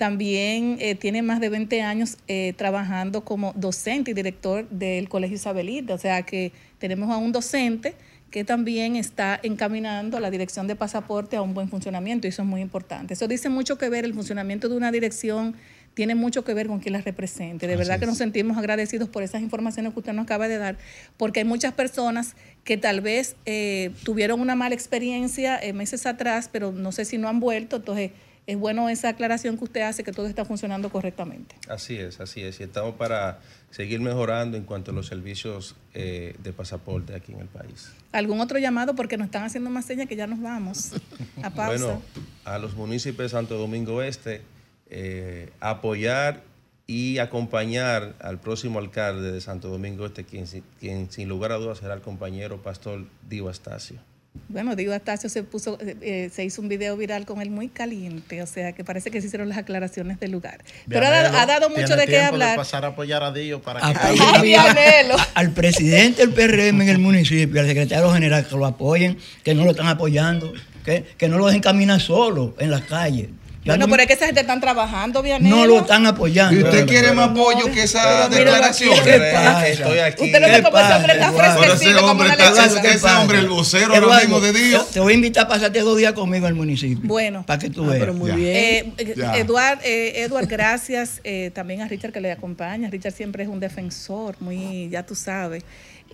también eh, tiene más de 20 años eh, trabajando como docente y director del Colegio Isabelita, o sea que tenemos a un docente que también está encaminando la dirección de pasaporte a un buen funcionamiento y eso es muy importante. Eso dice mucho que ver, el funcionamiento de una dirección tiene mucho que ver con quien la represente. De Así verdad que nos sentimos agradecidos por esas informaciones que usted nos acaba de dar, porque hay muchas personas que tal vez eh, tuvieron una mala experiencia eh, meses atrás, pero no sé si no han vuelto, entonces es bueno esa aclaración que usted hace, que todo está funcionando correctamente. Así es, así es. Y estamos para seguir mejorando en cuanto a los servicios eh, de pasaporte aquí en el país. ¿Algún otro llamado? Porque nos están haciendo más señas que ya nos vamos a pausa. Bueno, a los municipios de Santo Domingo Este, eh, apoyar y acompañar al próximo alcalde de Santo Domingo Este, quien, si- quien sin lugar a dudas será el compañero pastor Dio Astacio. Bueno, digo, Astacio se puso, eh, eh, se hizo un video viral con él muy caliente, o sea que parece que se hicieron las aclaraciones del lugar. Pero ha, dado- ha dado mucho de qué hablar. pasar a apoyar a Dio para que Ay, Vianelo. a- al presidente del PRM en el municipio, al secretario general, que lo apoyen, que no lo están apoyando, que, que no lo dejen caminar solo en la calle. Bueno, no, pero es que esa gente están trabajando, Vianelo. no lo están apoyando. ¿Y usted quiere más apoyo que esa declaración? aquí. ¿Qué pasa? Estoy aquí. Usted no ve ¿Qué cómo ese hombre está fresquecito como está- lechuga. ese hombre el vocero ahora Eduardo, mismo de Dios. Te voy a invitar a pasarte dos días conmigo al municipio. Bueno. Para que tú Ah, veas. pero muy Ya. bien. Eh, eh. Eduard, eh, Eduard, gracias eh, también a Richard que le acompaña. Richard siempre es un defensor, muy, ya tú sabes.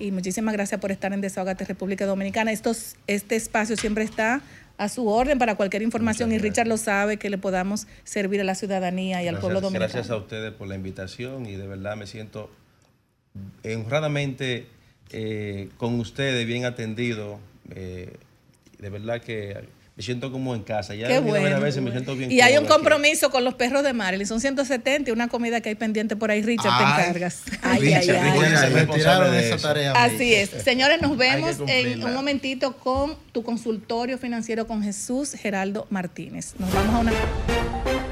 Y muchísimas gracias por estar en Desahogate República Dominicana. Estos, este espacio siempre está a su orden para cualquier información y Richard lo sabe que le podamos servir a la ciudadanía y al pueblo dominicano. Gracias a ustedes por la invitación y de verdad me siento honradamente eh, con ustedes, bien atendido. eh, de verdad que me siento como en casa. Ya Qué bueno. veces, me siento bien Y hay un aquí. compromiso con los perros de Marilyn. Son 170 y una comida que hay pendiente por ahí. Richard, te Ay, encargas. Richard, Richard es el me responsable tiraron de esa eso. tarea. a mí. Así es. Señores, nos vemos en un momentito con tu consultorio financiero con Jesús Geraldo Martínez. Nos vamos a una...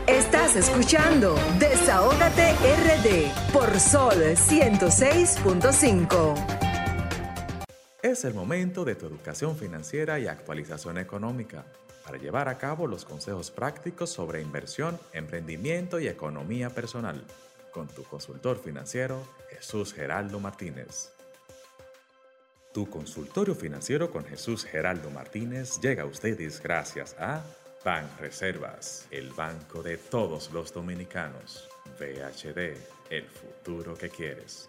Estás escuchando Desahógate RD por Sol 106.5. Es el momento de tu educación financiera y actualización económica para llevar a cabo los consejos prácticos sobre inversión, emprendimiento y economía personal con tu consultor financiero Jesús Geraldo Martínez. Tu consultorio financiero con Jesús Geraldo Martínez llega a ustedes gracias a Ban Reservas, el banco de todos los dominicanos. VHD, el futuro que quieres.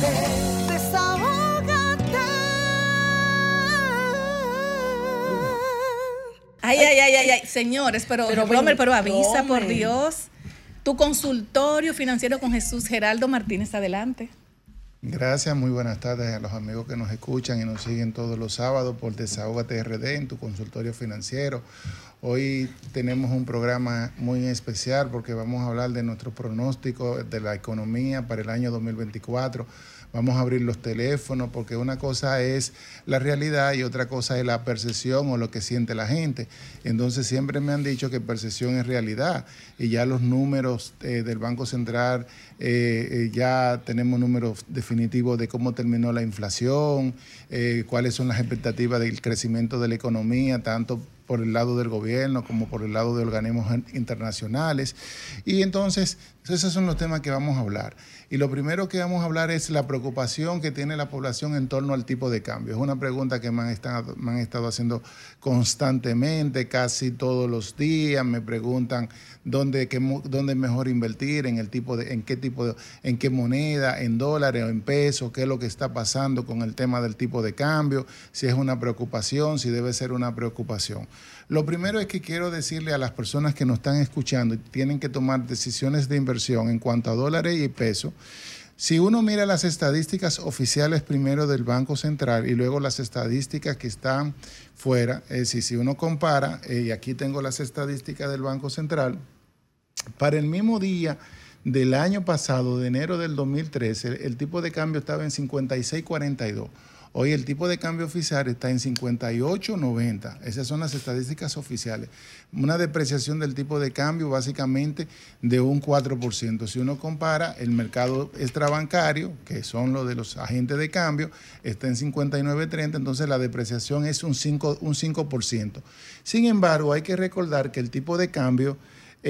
RD. Ay, ay, ay, ay, ay. Señores, pero, Pero Romer, ven, pero avisa, por. Dios. Tu consultorio financiero con Jesús Geraldo Martínez, adelante. Gracias, muy buenas tardes a los amigos que nos escuchan y nos siguen todos los sábados por Desahógate RD en tu consultorio financiero. Hoy tenemos un programa muy especial porque vamos a hablar de nuestro pronóstico de la economía para el año 2024. Vamos a abrir los teléfonos porque una cosa es la realidad y otra cosa es la percepción o lo que siente la gente. Entonces siempre me han dicho que percepción es realidad y ya los números eh, del Banco Central, eh, eh, ya tenemos números definitivos de cómo terminó la inflación, cuáles son las expectativas del crecimiento de la economía, tanto por el lado del gobierno como por el lado de organismos internacionales. Y entonces, esos son los temas que vamos a hablar. Y lo primero que vamos a hablar es la preocupación que tiene la población en torno al tipo de cambio. Es una pregunta que me han estado, han estado haciendo constantemente, casi todos los días. Me preguntan dónde, qué dónde es mejor invertir, en el tipo de, en qué tipo de, en qué moneda, en dólares o en pesos, qué es lo que está pasando con el tema del tipo de cambio, si es una preocupación, si debe ser una preocupación. Lo primero es que quiero decirle a las personas que nos están escuchando y tienen que tomar decisiones de inversión en cuanto a dólares y pesos, si uno mira las estadísticas oficiales primero del Banco Central y luego las estadísticas que están fuera, es decir, si uno compara, eh, y aquí tengo las estadísticas del Banco Central, para el mismo día del año pasado, de enero del 2013, el, el tipo de cambio estaba en 56.42. Hoy el tipo de cambio oficial está en 58.90. Esas son las estadísticas oficiales. Una depreciación del tipo de cambio básicamente de un 4%. Si uno compara el mercado extrabancario, que son los de los agentes de cambio, está en 59.30, entonces la depreciación es un 5%. Un 5%. Sin embargo, hay que recordar que el tipo de cambio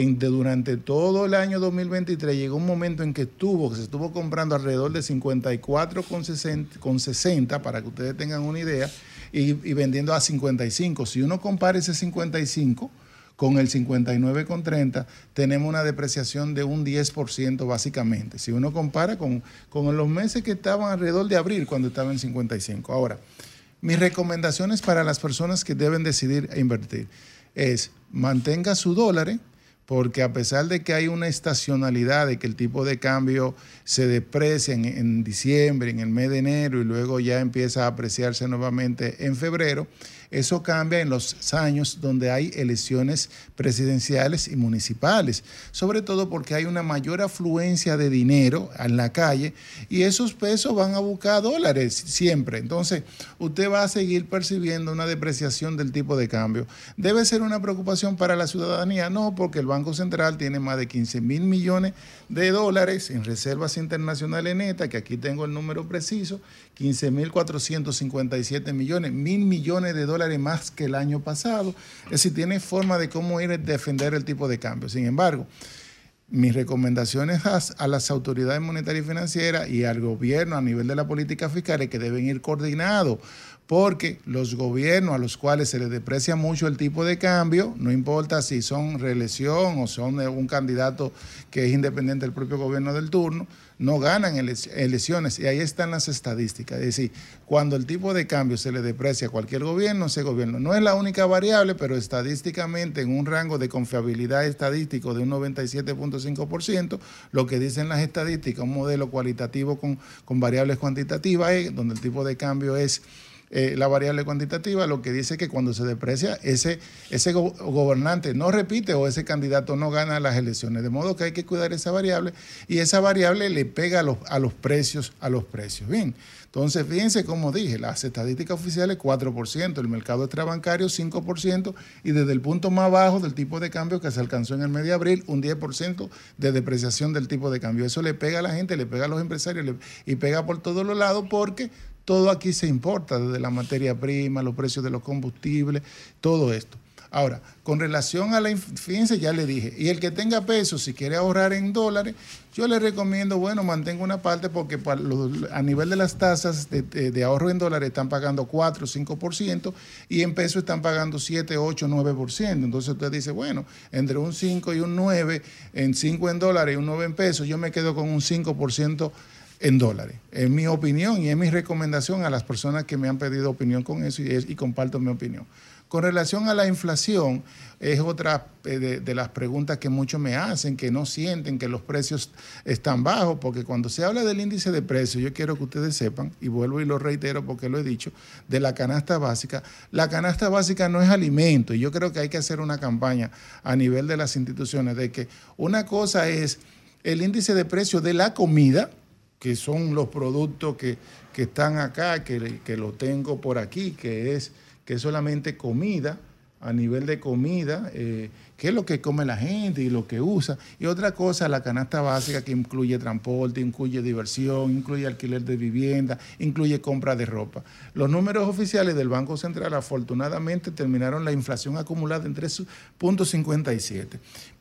durante todo el año 2023 llegó un momento en que estuvo, que se estuvo comprando alrededor de 54,60 con 60, para que ustedes tengan una idea, y, y vendiendo a 55. Si uno compara ese 55 con el 59,30, tenemos una depreciación de un 10% básicamente. Si uno compara con, con los meses que estaban alrededor de abril, cuando estaba en 55. Ahora, mis recomendaciones para las personas que deben decidir invertir es mantenga su dólar, porque a pesar de que hay una estacionalidad de que el tipo de cambio se deprecia en, en diciembre, en el mes de enero y luego ya empieza a apreciarse nuevamente en febrero, Eso cambia en los años donde hay elecciones presidenciales y municipales, sobre todo porque hay una mayor afluencia de dinero en la calle y esos pesos van a buscar dólares siempre. Entonces, usted va a seguir percibiendo una depreciación del tipo de cambio. ¿Debe ser una preocupación para la ciudadanía? No, porque el Banco Central tiene más de 15 mil millones de dólares en reservas internacionales netas, que aquí tengo el número preciso, 15 mil 457 millones, mil millones de dólares más que el año pasado. Es decir, tiene forma de cómo ir a defender el tipo de cambio. Sin embargo, mis recomendaciones a, las autoridades monetarias y financieras y al gobierno a nivel de la política fiscal es que deben ir coordinados porque los gobiernos a los cuales se les deprecia mucho el tipo de cambio, no importa si son reelección o son un candidato que es independiente del propio gobierno del turno, no ganan elecciones y ahí están las estadísticas. Es decir, cuando el tipo de cambio se le deprecia a cualquier gobierno, ese gobierno no es la única variable, pero estadísticamente en un rango de confiabilidad estadístico de un 97.5%, lo que dicen las estadísticas, un modelo cualitativo con, con variables cuantitativas, donde el tipo de cambio es eh, la variable cuantitativa, lo que dice que cuando se deprecia, ese, ese gobernante no repite o ese candidato no gana las elecciones. De modo que hay que cuidar esa variable y esa variable le pega a los, a los precios, a los precios. Bien, entonces fíjense como dije, las estadísticas oficiales 4%, el mercado extrabancario 5% y desde el punto más bajo del tipo de cambio que se alcanzó en el mes de abril, un 10% de depreciación del tipo de cambio. Eso le pega a la gente, le pega a los empresarios y pega por todos los lados porque todo aquí se importa, desde la materia prima, los precios de los combustibles, todo esto. Ahora, con relación a la, fíjense, ya le dije, y el que tenga peso, si quiere ahorrar en dólares, yo le recomiendo, bueno, mantenga una parte porque a nivel de las tasas de, ahorro en dólares están pagando 4 o 5% y en pesos están pagando 7, 8, 9%. Entonces usted dice, bueno, entre un 5 y un 9, en 5 en dólares y un 9 en pesos, yo me quedo con un 5% en dólares. Es mi opinión y es mi recomendación a las personas que me han pedido opinión con eso y, comparto mi opinión. Con relación a la inflación, es otra eh, de, las preguntas que muchos me hacen, que no sienten que los precios están bajos, porque cuando se habla del índice de precios, yo quiero que ustedes sepan, y vuelvo y lo reitero porque lo he dicho, de la canasta básica, la canasta básica no es alimento, y yo creo que hay que hacer una campaña a nivel de las instituciones de que una cosa es el índice de precios de la comida, que son los productos que, están acá, que, que, lo tengo por aquí, que es, que es solamente comida, a nivel de comida, eh, qué es lo que come la gente y lo que usa. Y otra cosa, la canasta básica que incluye transporte, incluye diversión, incluye alquiler de vivienda, incluye compra de ropa. Los números oficiales del Banco Central afortunadamente terminaron la inflación acumulada en 3.57.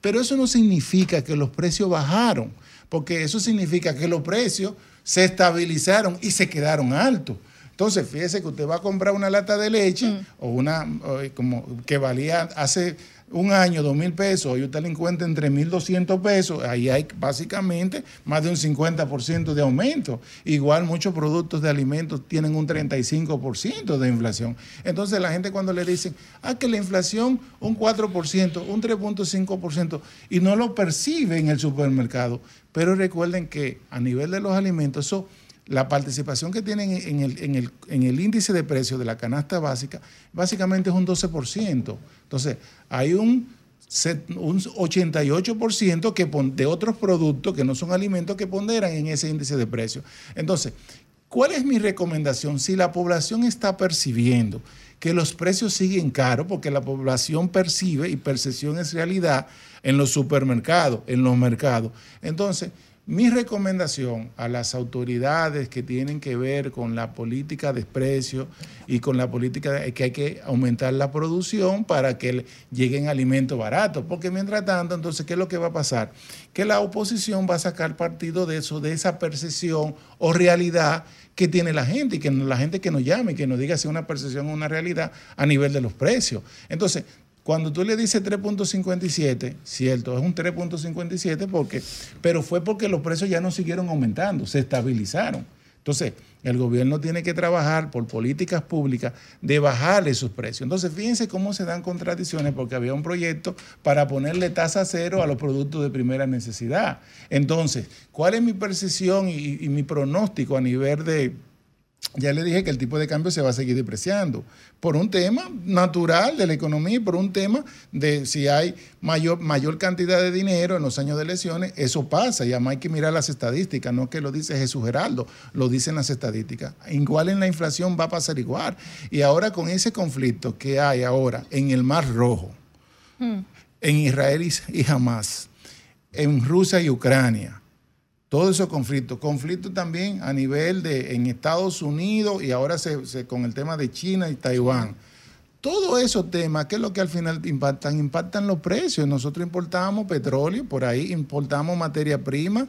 Pero eso no significa que los precios bajaron porque eso significa que los precios se estabilizaron y se quedaron altos. Entonces, fíjese que usted va a comprar una lata de leche mm. o una como que valía hace un año dos mil pesos y usted la encuentra en 3.200 pesos, ahí hay básicamente más de un 50% de aumento. Igual muchos productos de alimentos tienen un 35% de inflación. Entonces la gente cuando le dicen, ah, que la inflación un 4%, un 3.5% y no lo percibe en el supermercado, pero recuerden que a nivel de los alimentos, eso, la participación que tienen en el, en, el, en el, índice de precios de la canasta básica, básicamente es un 12%. Entonces, hay un, un 88% que de otros productos que no son alimentos que ponderan en ese índice de precios. Entonces, ¿cuál es mi recomendación? Si la población está percibiendo que los precios siguen caros, porque la población percibe y percepción es realidad, en los supermercados, en los mercados. Entonces, mi recomendación a las autoridades que tienen que ver con la política de precio y con la política es que hay que aumentar la producción para que lleguen alimentos baratos, porque mientras tanto, entonces, ¿qué es lo que va a pasar? Que la oposición va a sacar partido de eso, de esa percepción o realidad que tiene la gente y que la gente que nos llame y que nos diga si es una percepción o una realidad a nivel de los precios. Entonces, cuando tú le dices 3.57, cierto, es un 3.57 porque, pero fue porque los precios ya no siguieron aumentando, se estabilizaron. Entonces, el gobierno tiene que trabajar por políticas públicas de bajar esos precios. Entonces, fíjense cómo se dan contradicciones porque había un proyecto para ponerle tasa cero a los productos de primera necesidad. Entonces, ¿cuál es mi percepción y mi pronóstico a nivel de, ya le dije que el tipo de cambio se va a seguir depreciando por un tema natural de la economía y por un tema de si hay mayor, mayor cantidad de dinero en los años de elecciones, eso pasa y además hay que mirar las estadísticas, no que lo dice Jesús Geraldo, lo dicen las estadísticas. Igual en la inflación va a pasar igual. Y ahora con ese conflicto que hay ahora en el Mar Rojo, en Israel y, y Hamas, en Rusia y Ucrania, todos esos conflictos. Conflictos también a nivel de en Estados Unidos y ahora se, con el tema de China y Taiwán. Todos esos temas, ¿qué es lo que al final impactan? Impactan los precios. Nosotros importamos petróleo, por ahí importamos materia prima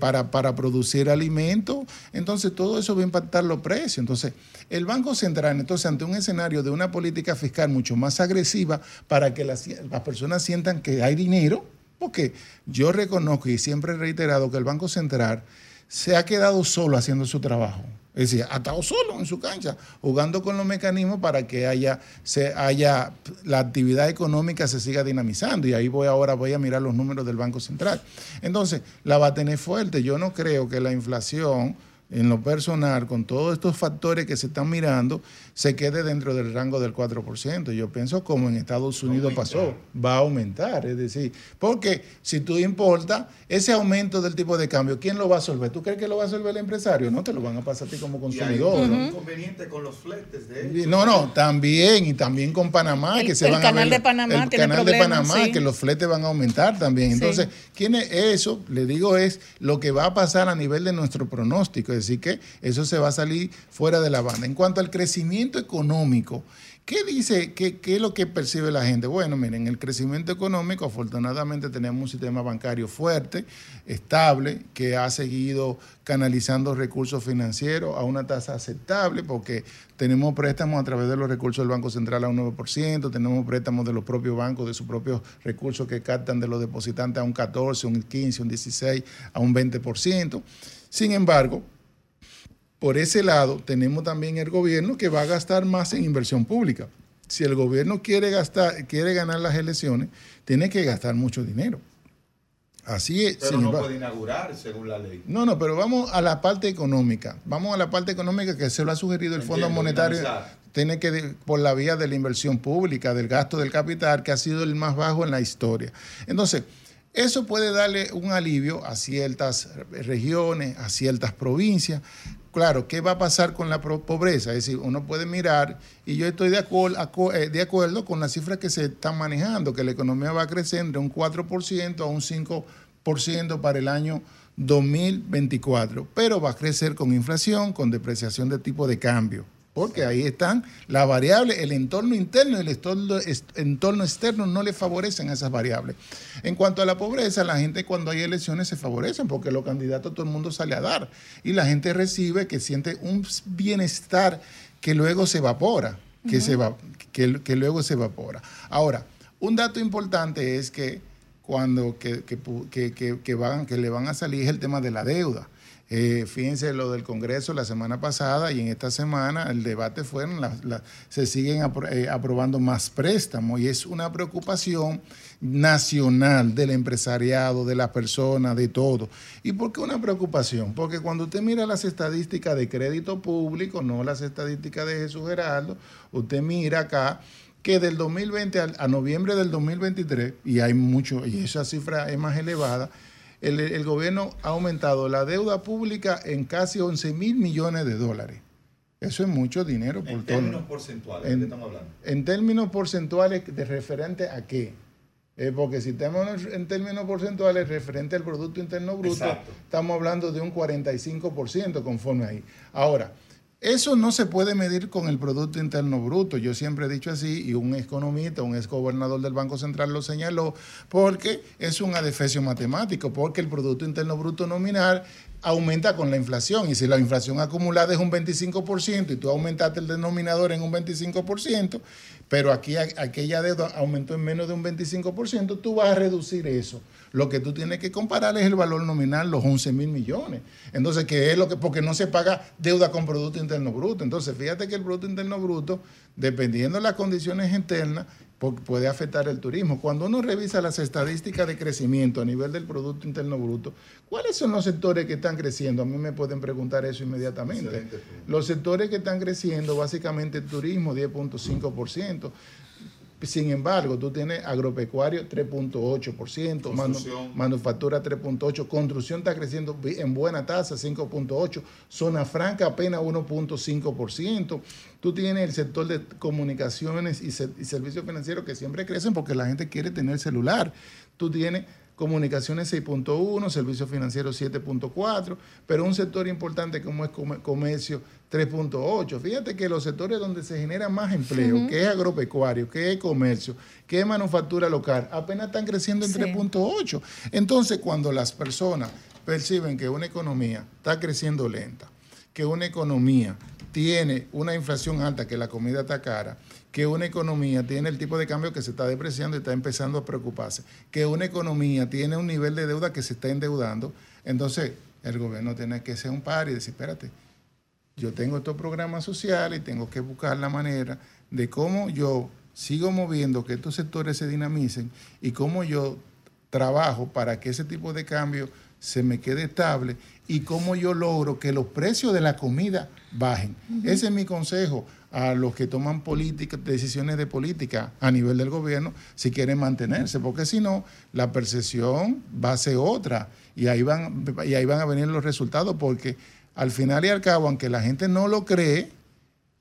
para, para producir alimentos. Entonces, todo eso va a impactar los precios. Entonces, el Banco Central, entonces, ante un escenario de una política fiscal mucho más agresiva para que las personas sientan que hay dinero, porque yo reconozco y siempre he reiterado que el Banco Central se ha quedado solo haciendo su trabajo. Es decir, ha estado solo en su cancha, jugando con los mecanismos para que haya, se haya, la actividad económica se siga dinamizando. Y ahí voy ahora, voy a mirar los números del Banco Central. Entonces, la va a tener fuerte. Yo no creo que la inflación, en lo personal, con todos estos factores que se están mirando, se quede dentro del rango del 4%. Yo pienso como en Estados Unidos pasó, va a aumentar. Es decir, porque si tú importas, ese aumento del tipo de cambio, ¿quién lo va a resolver? ¿Tú crees que lo va a resolver el empresario? No te lo van a pasar a ti como Y hay consumidor. un inconveniente con los fletes de Y hecho. No, no, también y también con Panamá, El- que se el van a canal ver, de Panamá el tiene canal de Panamá, sí. que los fletes van a aumentar también. Sí. Entonces, ¿quién es eso? Le digo es lo que va a pasar a nivel de nuestro pronóstico, es decir que eso se va a salir fuera de la banda. En cuanto al crecimiento económico, ¿Qué dice, qué, qué es lo que percibe la gente? Bueno, miren, el crecimiento económico, afortunadamente tenemos un sistema bancario fuerte, estable, que ha seguido canalizando recursos financieros a una tasa aceptable, porque tenemos préstamos a través de los recursos del Banco Central a un 9%, tenemos préstamos de los propios bancos, de sus propios recursos que captan de los depositantes a un 14, un 15, un 16, a un 20%. Sin embargo, por ese lado, tenemos también el gobierno que va a gastar más en inversión pública. Si el gobierno quiere gastar, quiere ganar las elecciones, tiene que gastar mucho dinero. Así es. Pero no puede inaugurar según la ley. no, no, pero vamos a la parte económica. Vamos a la parte económica que se lo ha sugerido el Fondo Monetario. dinamizar. Tiene que, por la vía de la inversión pública, del gasto del capital, que ha sido el más bajo en la historia. Entonces, eso puede darle un alivio a ciertas regiones, a ciertas provincias. Claro, ¿qué va a pasar con la pobreza? Es decir, uno puede mirar, y yo estoy eh, de acuerdo con las cifras que se están manejando, que la economía va a crecer de un 4% a un 5% para el año 2024, pero va a crecer con inflación, con depreciación de tipo de cambio, porque ahí están las variables, el entorno interno y el entorno, externo no le favorecen a esas variables. En cuanto a la pobreza, la gente cuando hay elecciones se favorecen porque los candidatos todo el mundo sale a dar y la gente recibe que siente un bienestar que luego se evapora, que, luego se evapora. Ahora, un dato importante es que cuando que, que- que- que van, que le van a salir es el tema de la deuda. Eh, fíjense lo del Congreso la semana pasada y en esta semana el debate la- se siguen eh, aprobando más préstamos y es una preocupación nacional del empresariado, de las personas, de todo. ¿Y por qué una preocupación? Porque cuando usted mira las estadísticas de crédito público, no las estadísticas de Jesús Geraldo, usted mira acá que del 2020 al- a, noviembre del 2023, y hay mucho, y esa cifra es más elevada, el, el gobierno ha aumentado la deuda pública en casi 11 mil millones de dólares. Eso es mucho dinero por En todo. términos porcentuales, ¿de En- qué estamos hablando? En términos porcentuales, de referente a qué? Eh, porque si estamos en términos porcentuales referente al Producto Interno Bruto, Exacto. estamos hablando de un 45% conforme ahí. Ahora, eso no se puede medir con el Producto Interno Bruto. Yo siempre he dicho así, y un economista, un ex gobernador del Banco Central lo señaló, porque es un adefesio matemático, porque el Producto Interno Bruto nominal aumenta con la inflación. Y si la inflación acumulada es un 25% y tú aumentaste el denominador en un 25%, pero aquí aquella deuda aumentó en menos de un 25%, tú vas a reducir eso. Lo que tú tienes que comparar es el valor nominal, los 11 mil millones. Entonces, ¿qué es lo que? Porque no se paga deuda con Producto Interno Bruto. Entonces, fíjate que el Producto Interno Bruto, dependiendo de las condiciones internas, puede afectar el turismo. Cuando uno revisa las estadísticas de crecimiento a nivel del Producto Interno Bruto, ¿cuáles son los sectores que están creciendo? A mí me pueden preguntar eso inmediatamente. Los sectores que están creciendo, básicamente el turismo, 10.5%. Sin embargo, tú tienes agropecuario 3.8%, manu- manufactura 3.8%, construcción está creciendo en buena tasa 5.8%, zona franca apenas 1.5%. Tú tienes el sector de comunicaciones y, se- y servicios financieros que siempre crecen porque la gente quiere tener celular. Tú tienes comunicaciones 6.1, servicios financieros 7.4, pero un sector importante como es come- comercio 3.8. Fíjate que los sectores donde se genera más empleo, que es agropecuario, que es comercio, que es manufactura local, apenas están creciendo en Sí. 3.8. Entonces, cuando las personas perciben que una economía está creciendo lenta, que una economía tiene una inflación alta, que la comida está cara, que una economía tiene el tipo de cambio que se está depreciando y está empezando a preocuparse, que una economía tiene un nivel de deuda que se está endeudando, entonces el gobierno tiene que ser un par y decir, espérate, yo tengo estos programas sociales y tengo que buscar la manera de cómo yo sigo moviendo que estos sectores se dinamicen y cómo yo trabajo para que ese tipo de cambio se me quede estable y cómo yo logro que los precios de la comida bajen. Ese es mi consejo a los que toman política, decisiones de política a nivel del gobierno si quieren mantenerse, porque si no, la percepción va a ser otra y ahí van, y ahí van a venir los resultados, porque al final y al cabo, aunque la gente no lo cree,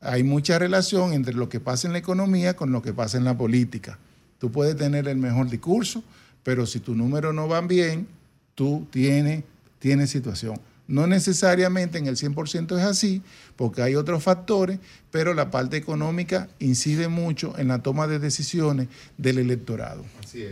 hay mucha relación entre lo que pasa en la economía con lo que pasa en la política. Tú puedes tener el mejor discurso, pero si tus números no van bien, tú tienes, tienes situación. No necesariamente en el 100% es así, porque hay otros factores, pero la parte económica incide mucho en la toma de decisiones del electorado.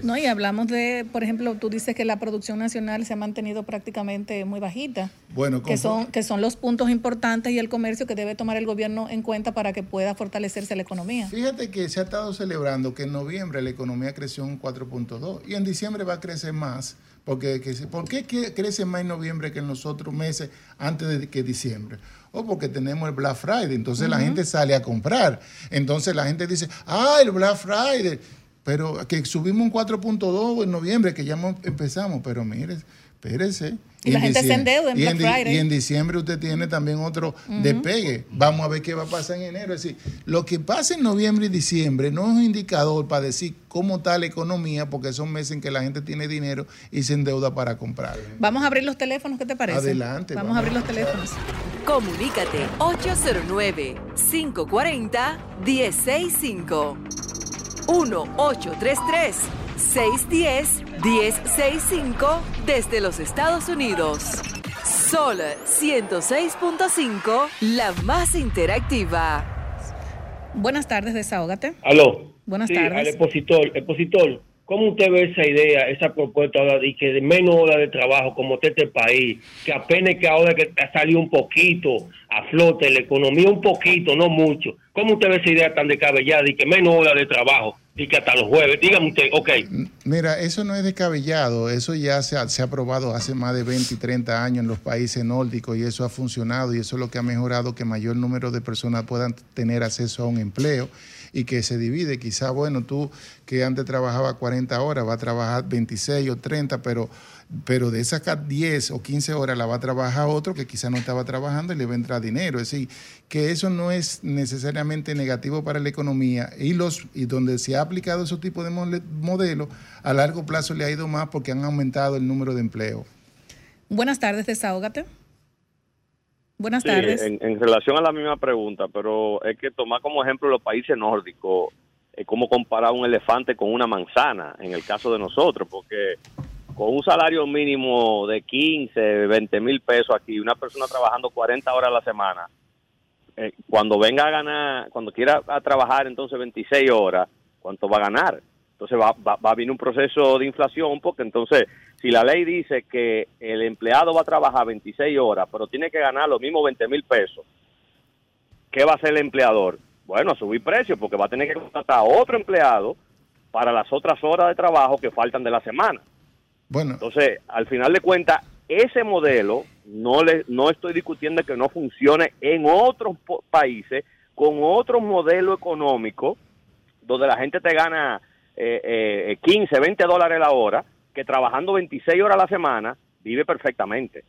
No, y hablamos de, por ejemplo, tú dices que la producción nacional se ha mantenido prácticamente muy bajita, Bueno, que son, que son los puntos importantes y el comercio que debe tomar el gobierno en cuenta para que pueda fortalecerse la economía. Fíjate que se ha estado celebrando que en noviembre la economía creció un 4.2 y en diciembre va a crecer más. Porque, que ¿Por qué crece más en noviembre que en los otros meses antes de que diciembre? O porque tenemos el Black Friday, entonces la gente sale a comprar. Entonces la gente dice, ah, el Black Friday. Pero que subimos un 4.2 en noviembre, que ya empezamos. Pero mire, espérese. Y la en gente se diciembre- endeuda en Black Friday. Y en diciembre usted tiene también otro despegue. Vamos a ver qué va a pasar en enero. Es decir, lo que pasa en noviembre y diciembre no es un indicador para decir cómo está la economía, porque son meses en que la gente tiene dinero y se endeuda para comprar. Vamos a abrir los teléfonos, ¿qué te parece? Adelante, Vamos, vamos. a abrir los teléfonos. Comunícate 809-540-1065. 1-833-610-1065 desde los Estados Unidos. Sol 106.5, la más interactiva. Buenas tardes, desahógate. Aló. Buenas Sí, tardes. Al expositor, expositor, ¿cómo usted ve esa idea, esa propuesta ahora de que de menos horas de trabajo como está este país, que apenas que ahora que ha salido un poquito a flote la economía, un poquito, no mucho? ¿Cómo usted ve esa idea tan descabellada y que menos horas de trabajo y que hasta los jueves? Dígame usted, ok. Mira, eso no es descabellado, eso ya se ha, se ha probado hace más de 20 y 30 años en los países nórdicos y eso ha funcionado y eso es lo que ha mejorado que mayor número de personas puedan tener acceso a un empleo y que se divide. Quizá, bueno, tú que antes trabajaba 40 horas, va a trabajar 26 o 30, pero, pero de esas ca- 10 o 15 horas la va a trabajar otro que quizá no estaba trabajando y le va a entrar dinero. Es decir, que eso no es necesariamente negativo para la economía y, los, y donde se ha aplicado ese tipo de modelos, a largo plazo le ha ido más porque han aumentado el número de empleo. Buenas tardes, desahógate. Buenas Sí, tardes. en, en relación a la misma pregunta, pero es que tomar como ejemplo los países nórdicos, es como comparar un elefante con una manzana, en el caso de nosotros, porque con un salario mínimo de 15, 20 mil pesos aquí, una persona trabajando 40 horas a la semana, eh, cuando venga a ganar, cuando quiera a trabajar entonces 26 horas, ¿cuánto va a ganar? Entonces va, va, a venir un proceso de inflación, porque entonces, si la ley dice que el empleado va a trabajar 26 horas, pero tiene que ganar los mismos 20 mil pesos, ¿qué va a hacer el empleador? Bueno, a subir precios, porque va a tener que contratar a otro empleado para las otras horas de trabajo que faltan de la semana. Bueno, Entonces, al final de cuentas, ese modelo no le no estoy discutiendo que no funcione en otros países con otro modelo económico donde la gente te gana eh, eh, 15, 20 dólares la hora, que trabajando 26 horas a la semana vive perfectamente.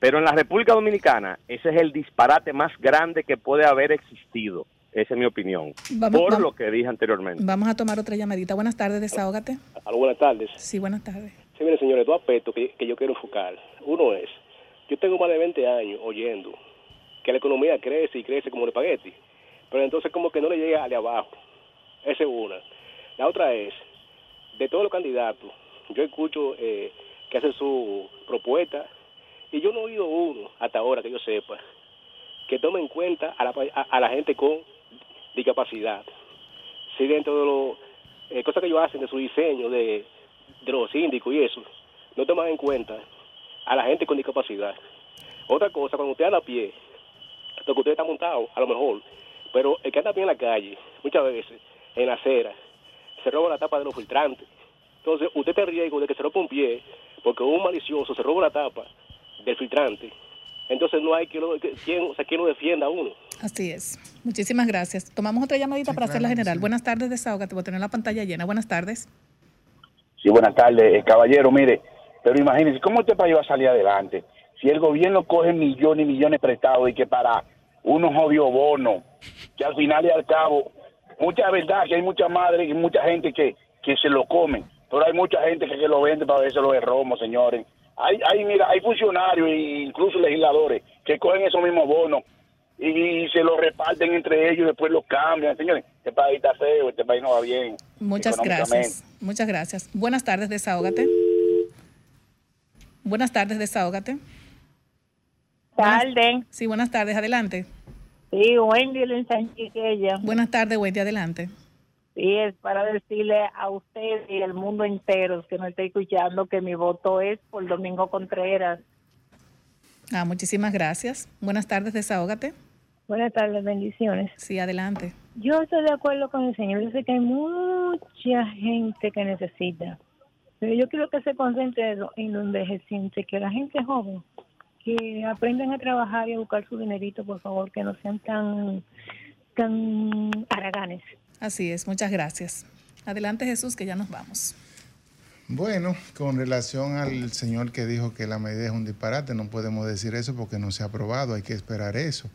Pero en la República Dominicana ese es el disparate más grande que puede haber existido. Esa es mi opinión. Vamos- por vamos- lo que dije anteriormente. Vamos a tomar otra llamadita. Buenas tardes, desahógate. Aló, buenas tardes. Sí, buenas tardes. Sí, mire, señores, dos aspectos que, que yo quiero enfocar. Uno es, yo tengo más de 20 años oyendo que la economía crece y crece como el espagueti, pero entonces como que no le llega al de abajo. Esa es una. La otra es, de todos los candidatos, yo escucho eh, que hacen su propuesta y yo no he oído uno hasta ahora que yo sepa que tome en cuenta a la, a, a la gente con discapacidad. Si dentro de las eh, cosas que ellos hacen de su diseño, de, de los síndicos y eso, no toman en cuenta a la gente con discapacidad. Otra cosa, cuando usted anda a pie, porque usted está montado, a lo mejor, pero el que anda a pie en la calle, muchas veces, en la acera, se roba la tapa de los filtrantes. Entonces, usted está en riesgo de que se rompa un pie, porque un malicioso se roba la tapa del filtrante. Entonces, no hay quien lo, que- quien, o sea, quien lo defienda a uno. Así es. Muchísimas gracias. Tomamos otra llamadita para hacerla general. Buenas tardes, desahógate. Voy a tener la pantalla llena. Buenas tardes. Sí, buenas tardes, eh, caballero. Mire, pero imagínense, ¿cómo este país va a salir adelante? Si el gobierno coge millones y millones prestados y que para unos jodidos bonos, que al final y al cabo, mucha verdad que hay mucha madre y mucha gente que, que se lo comen, pero hay mucha gente que, que lo vende para verse los romos, señores. Hay, hay, mira, hay funcionarios e incluso legisladores que cogen esos mismos bonos y, se los reparten entre ellos y después los cambian. Señores, este país está feo, este país no va bien. Muchas gracias. Muchas gracias. Buenas tardes, desahógate. Buenas tardes, desahógate. Tarde. Sí, buenas tardes, adelante. Sí, Wendy en. Buenas tardes, Wendy, adelante. Sí, es para decirle a usted y al mundo entero que me está escuchando que mi voto es por Domingo Contreras. Ah, muchísimas gracias. Buenas tardes, desahógate. Buenas tardes, bendiciones. Sí, adelante. Yo estoy de acuerdo con el señor. Yo sé que hay mucha gente que necesita. Pero yo quiero que se concentre en lo- en lo envejeciente, que la gente joven, que aprendan a trabajar y a buscar su dinerito, por favor, que no sean tan, tan haraganes. Así es, muchas gracias. Adelante, Jesús, que ya nos vamos. Bueno, con relación al señor que dijo que la medida es un disparate, no podemos decir eso porque no se ha aprobado, hay que esperar eso.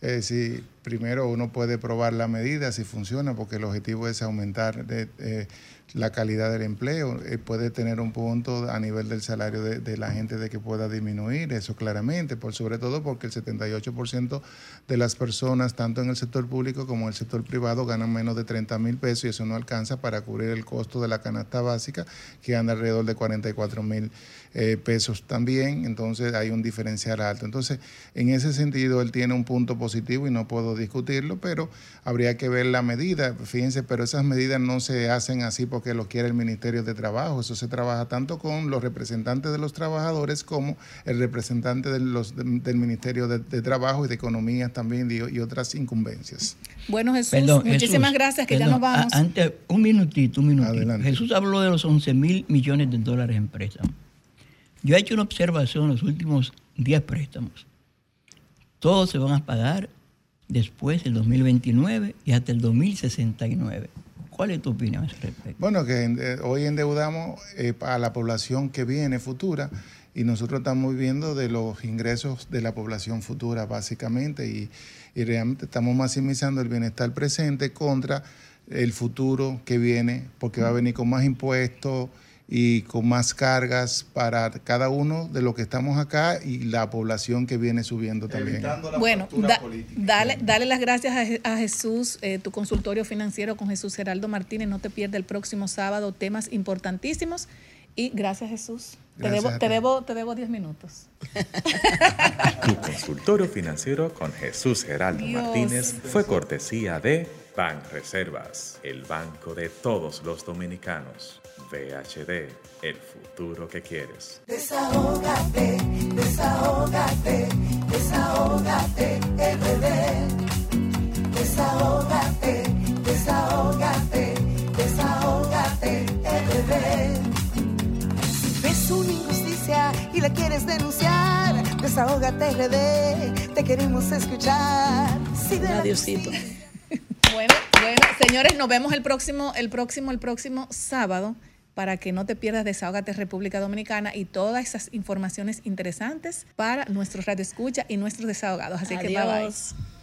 Es decir, primero uno puede probar la medida si funciona, porque el objetivo es aumentar eh, la calidad del empleo. Eh, puede tener un punto a nivel del salario de, la gente de que pueda disminuir, eso claramente, por sobre todo porque el 78% de las personas, tanto en el sector público como en el sector privado, ganan menos de 30 mil pesos y eso no alcanza para cubrir el costo de la canasta básica, que anda alrededor de 44 mil eh, pesos también, entonces hay un diferencial alto. Entonces, en ese sentido, él tiene un punto positivo y no puedo discutirlo, pero habría que ver la medida. Fíjense, pero esas medidas no se hacen así porque lo quiere el Ministerio de Trabajo, eso se trabaja tanto con los representantes de los trabajadores como el representante de los, del Ministerio de, de Trabajo y de Economía también y, y otras incumbencias. Bueno, Jesús, Perdón, muchísimas Jesús, gracias, que ya nos vamos. a- antes, un minutito, un minutito. Jesús habló de los 11 mil millones de dólares en préstamos. Yo he hecho una observación en los últimos 10 préstamos. Todos se van a pagar después del 2029 y hasta el 2069. ¿Cuál es tu opinión a ese respecto? Bueno, que eh, hoy endeudamos eh, a la población que viene futura y nosotros estamos viviendo de los ingresos de la población futura básicamente y realmente estamos maximizando el bienestar presente contra el futuro que viene porque va a venir con más impuestos y con más cargas para cada uno de los que estamos acá y la población que viene subiendo también. Bueno, da- dale, dale las gracias a, Je- a Jesús, eh, tu consultorio financiero con Jesús Geraldo Martínez. No te pierdas el próximo sábado temas importantísimos. Y gracias, Jesús. Te debo, te debo, te debo 10 minutos. Tu consultorio financiero con Jesús Geraldo Dios. Martínez fue cortesía de Ban Reservas, el banco de todos los dominicanos. VHD, el futuro que quieres. Desahógate, desahógate, desahógate, RD. Desahógate, desahógate, desahógate, RD. Si ves una injusticia y la quieres denunciar, desahógate, RD. Te queremos escuchar. Si Adiosito. Bueno. Bueno, señores, nos vemos el próximo, el próximo, el próximo sábado para que no te pierdas Desahógate República Dominicana y todas esas informaciones interesantes para nuestros radioescucha y nuestros desahogados. Así que bye bye.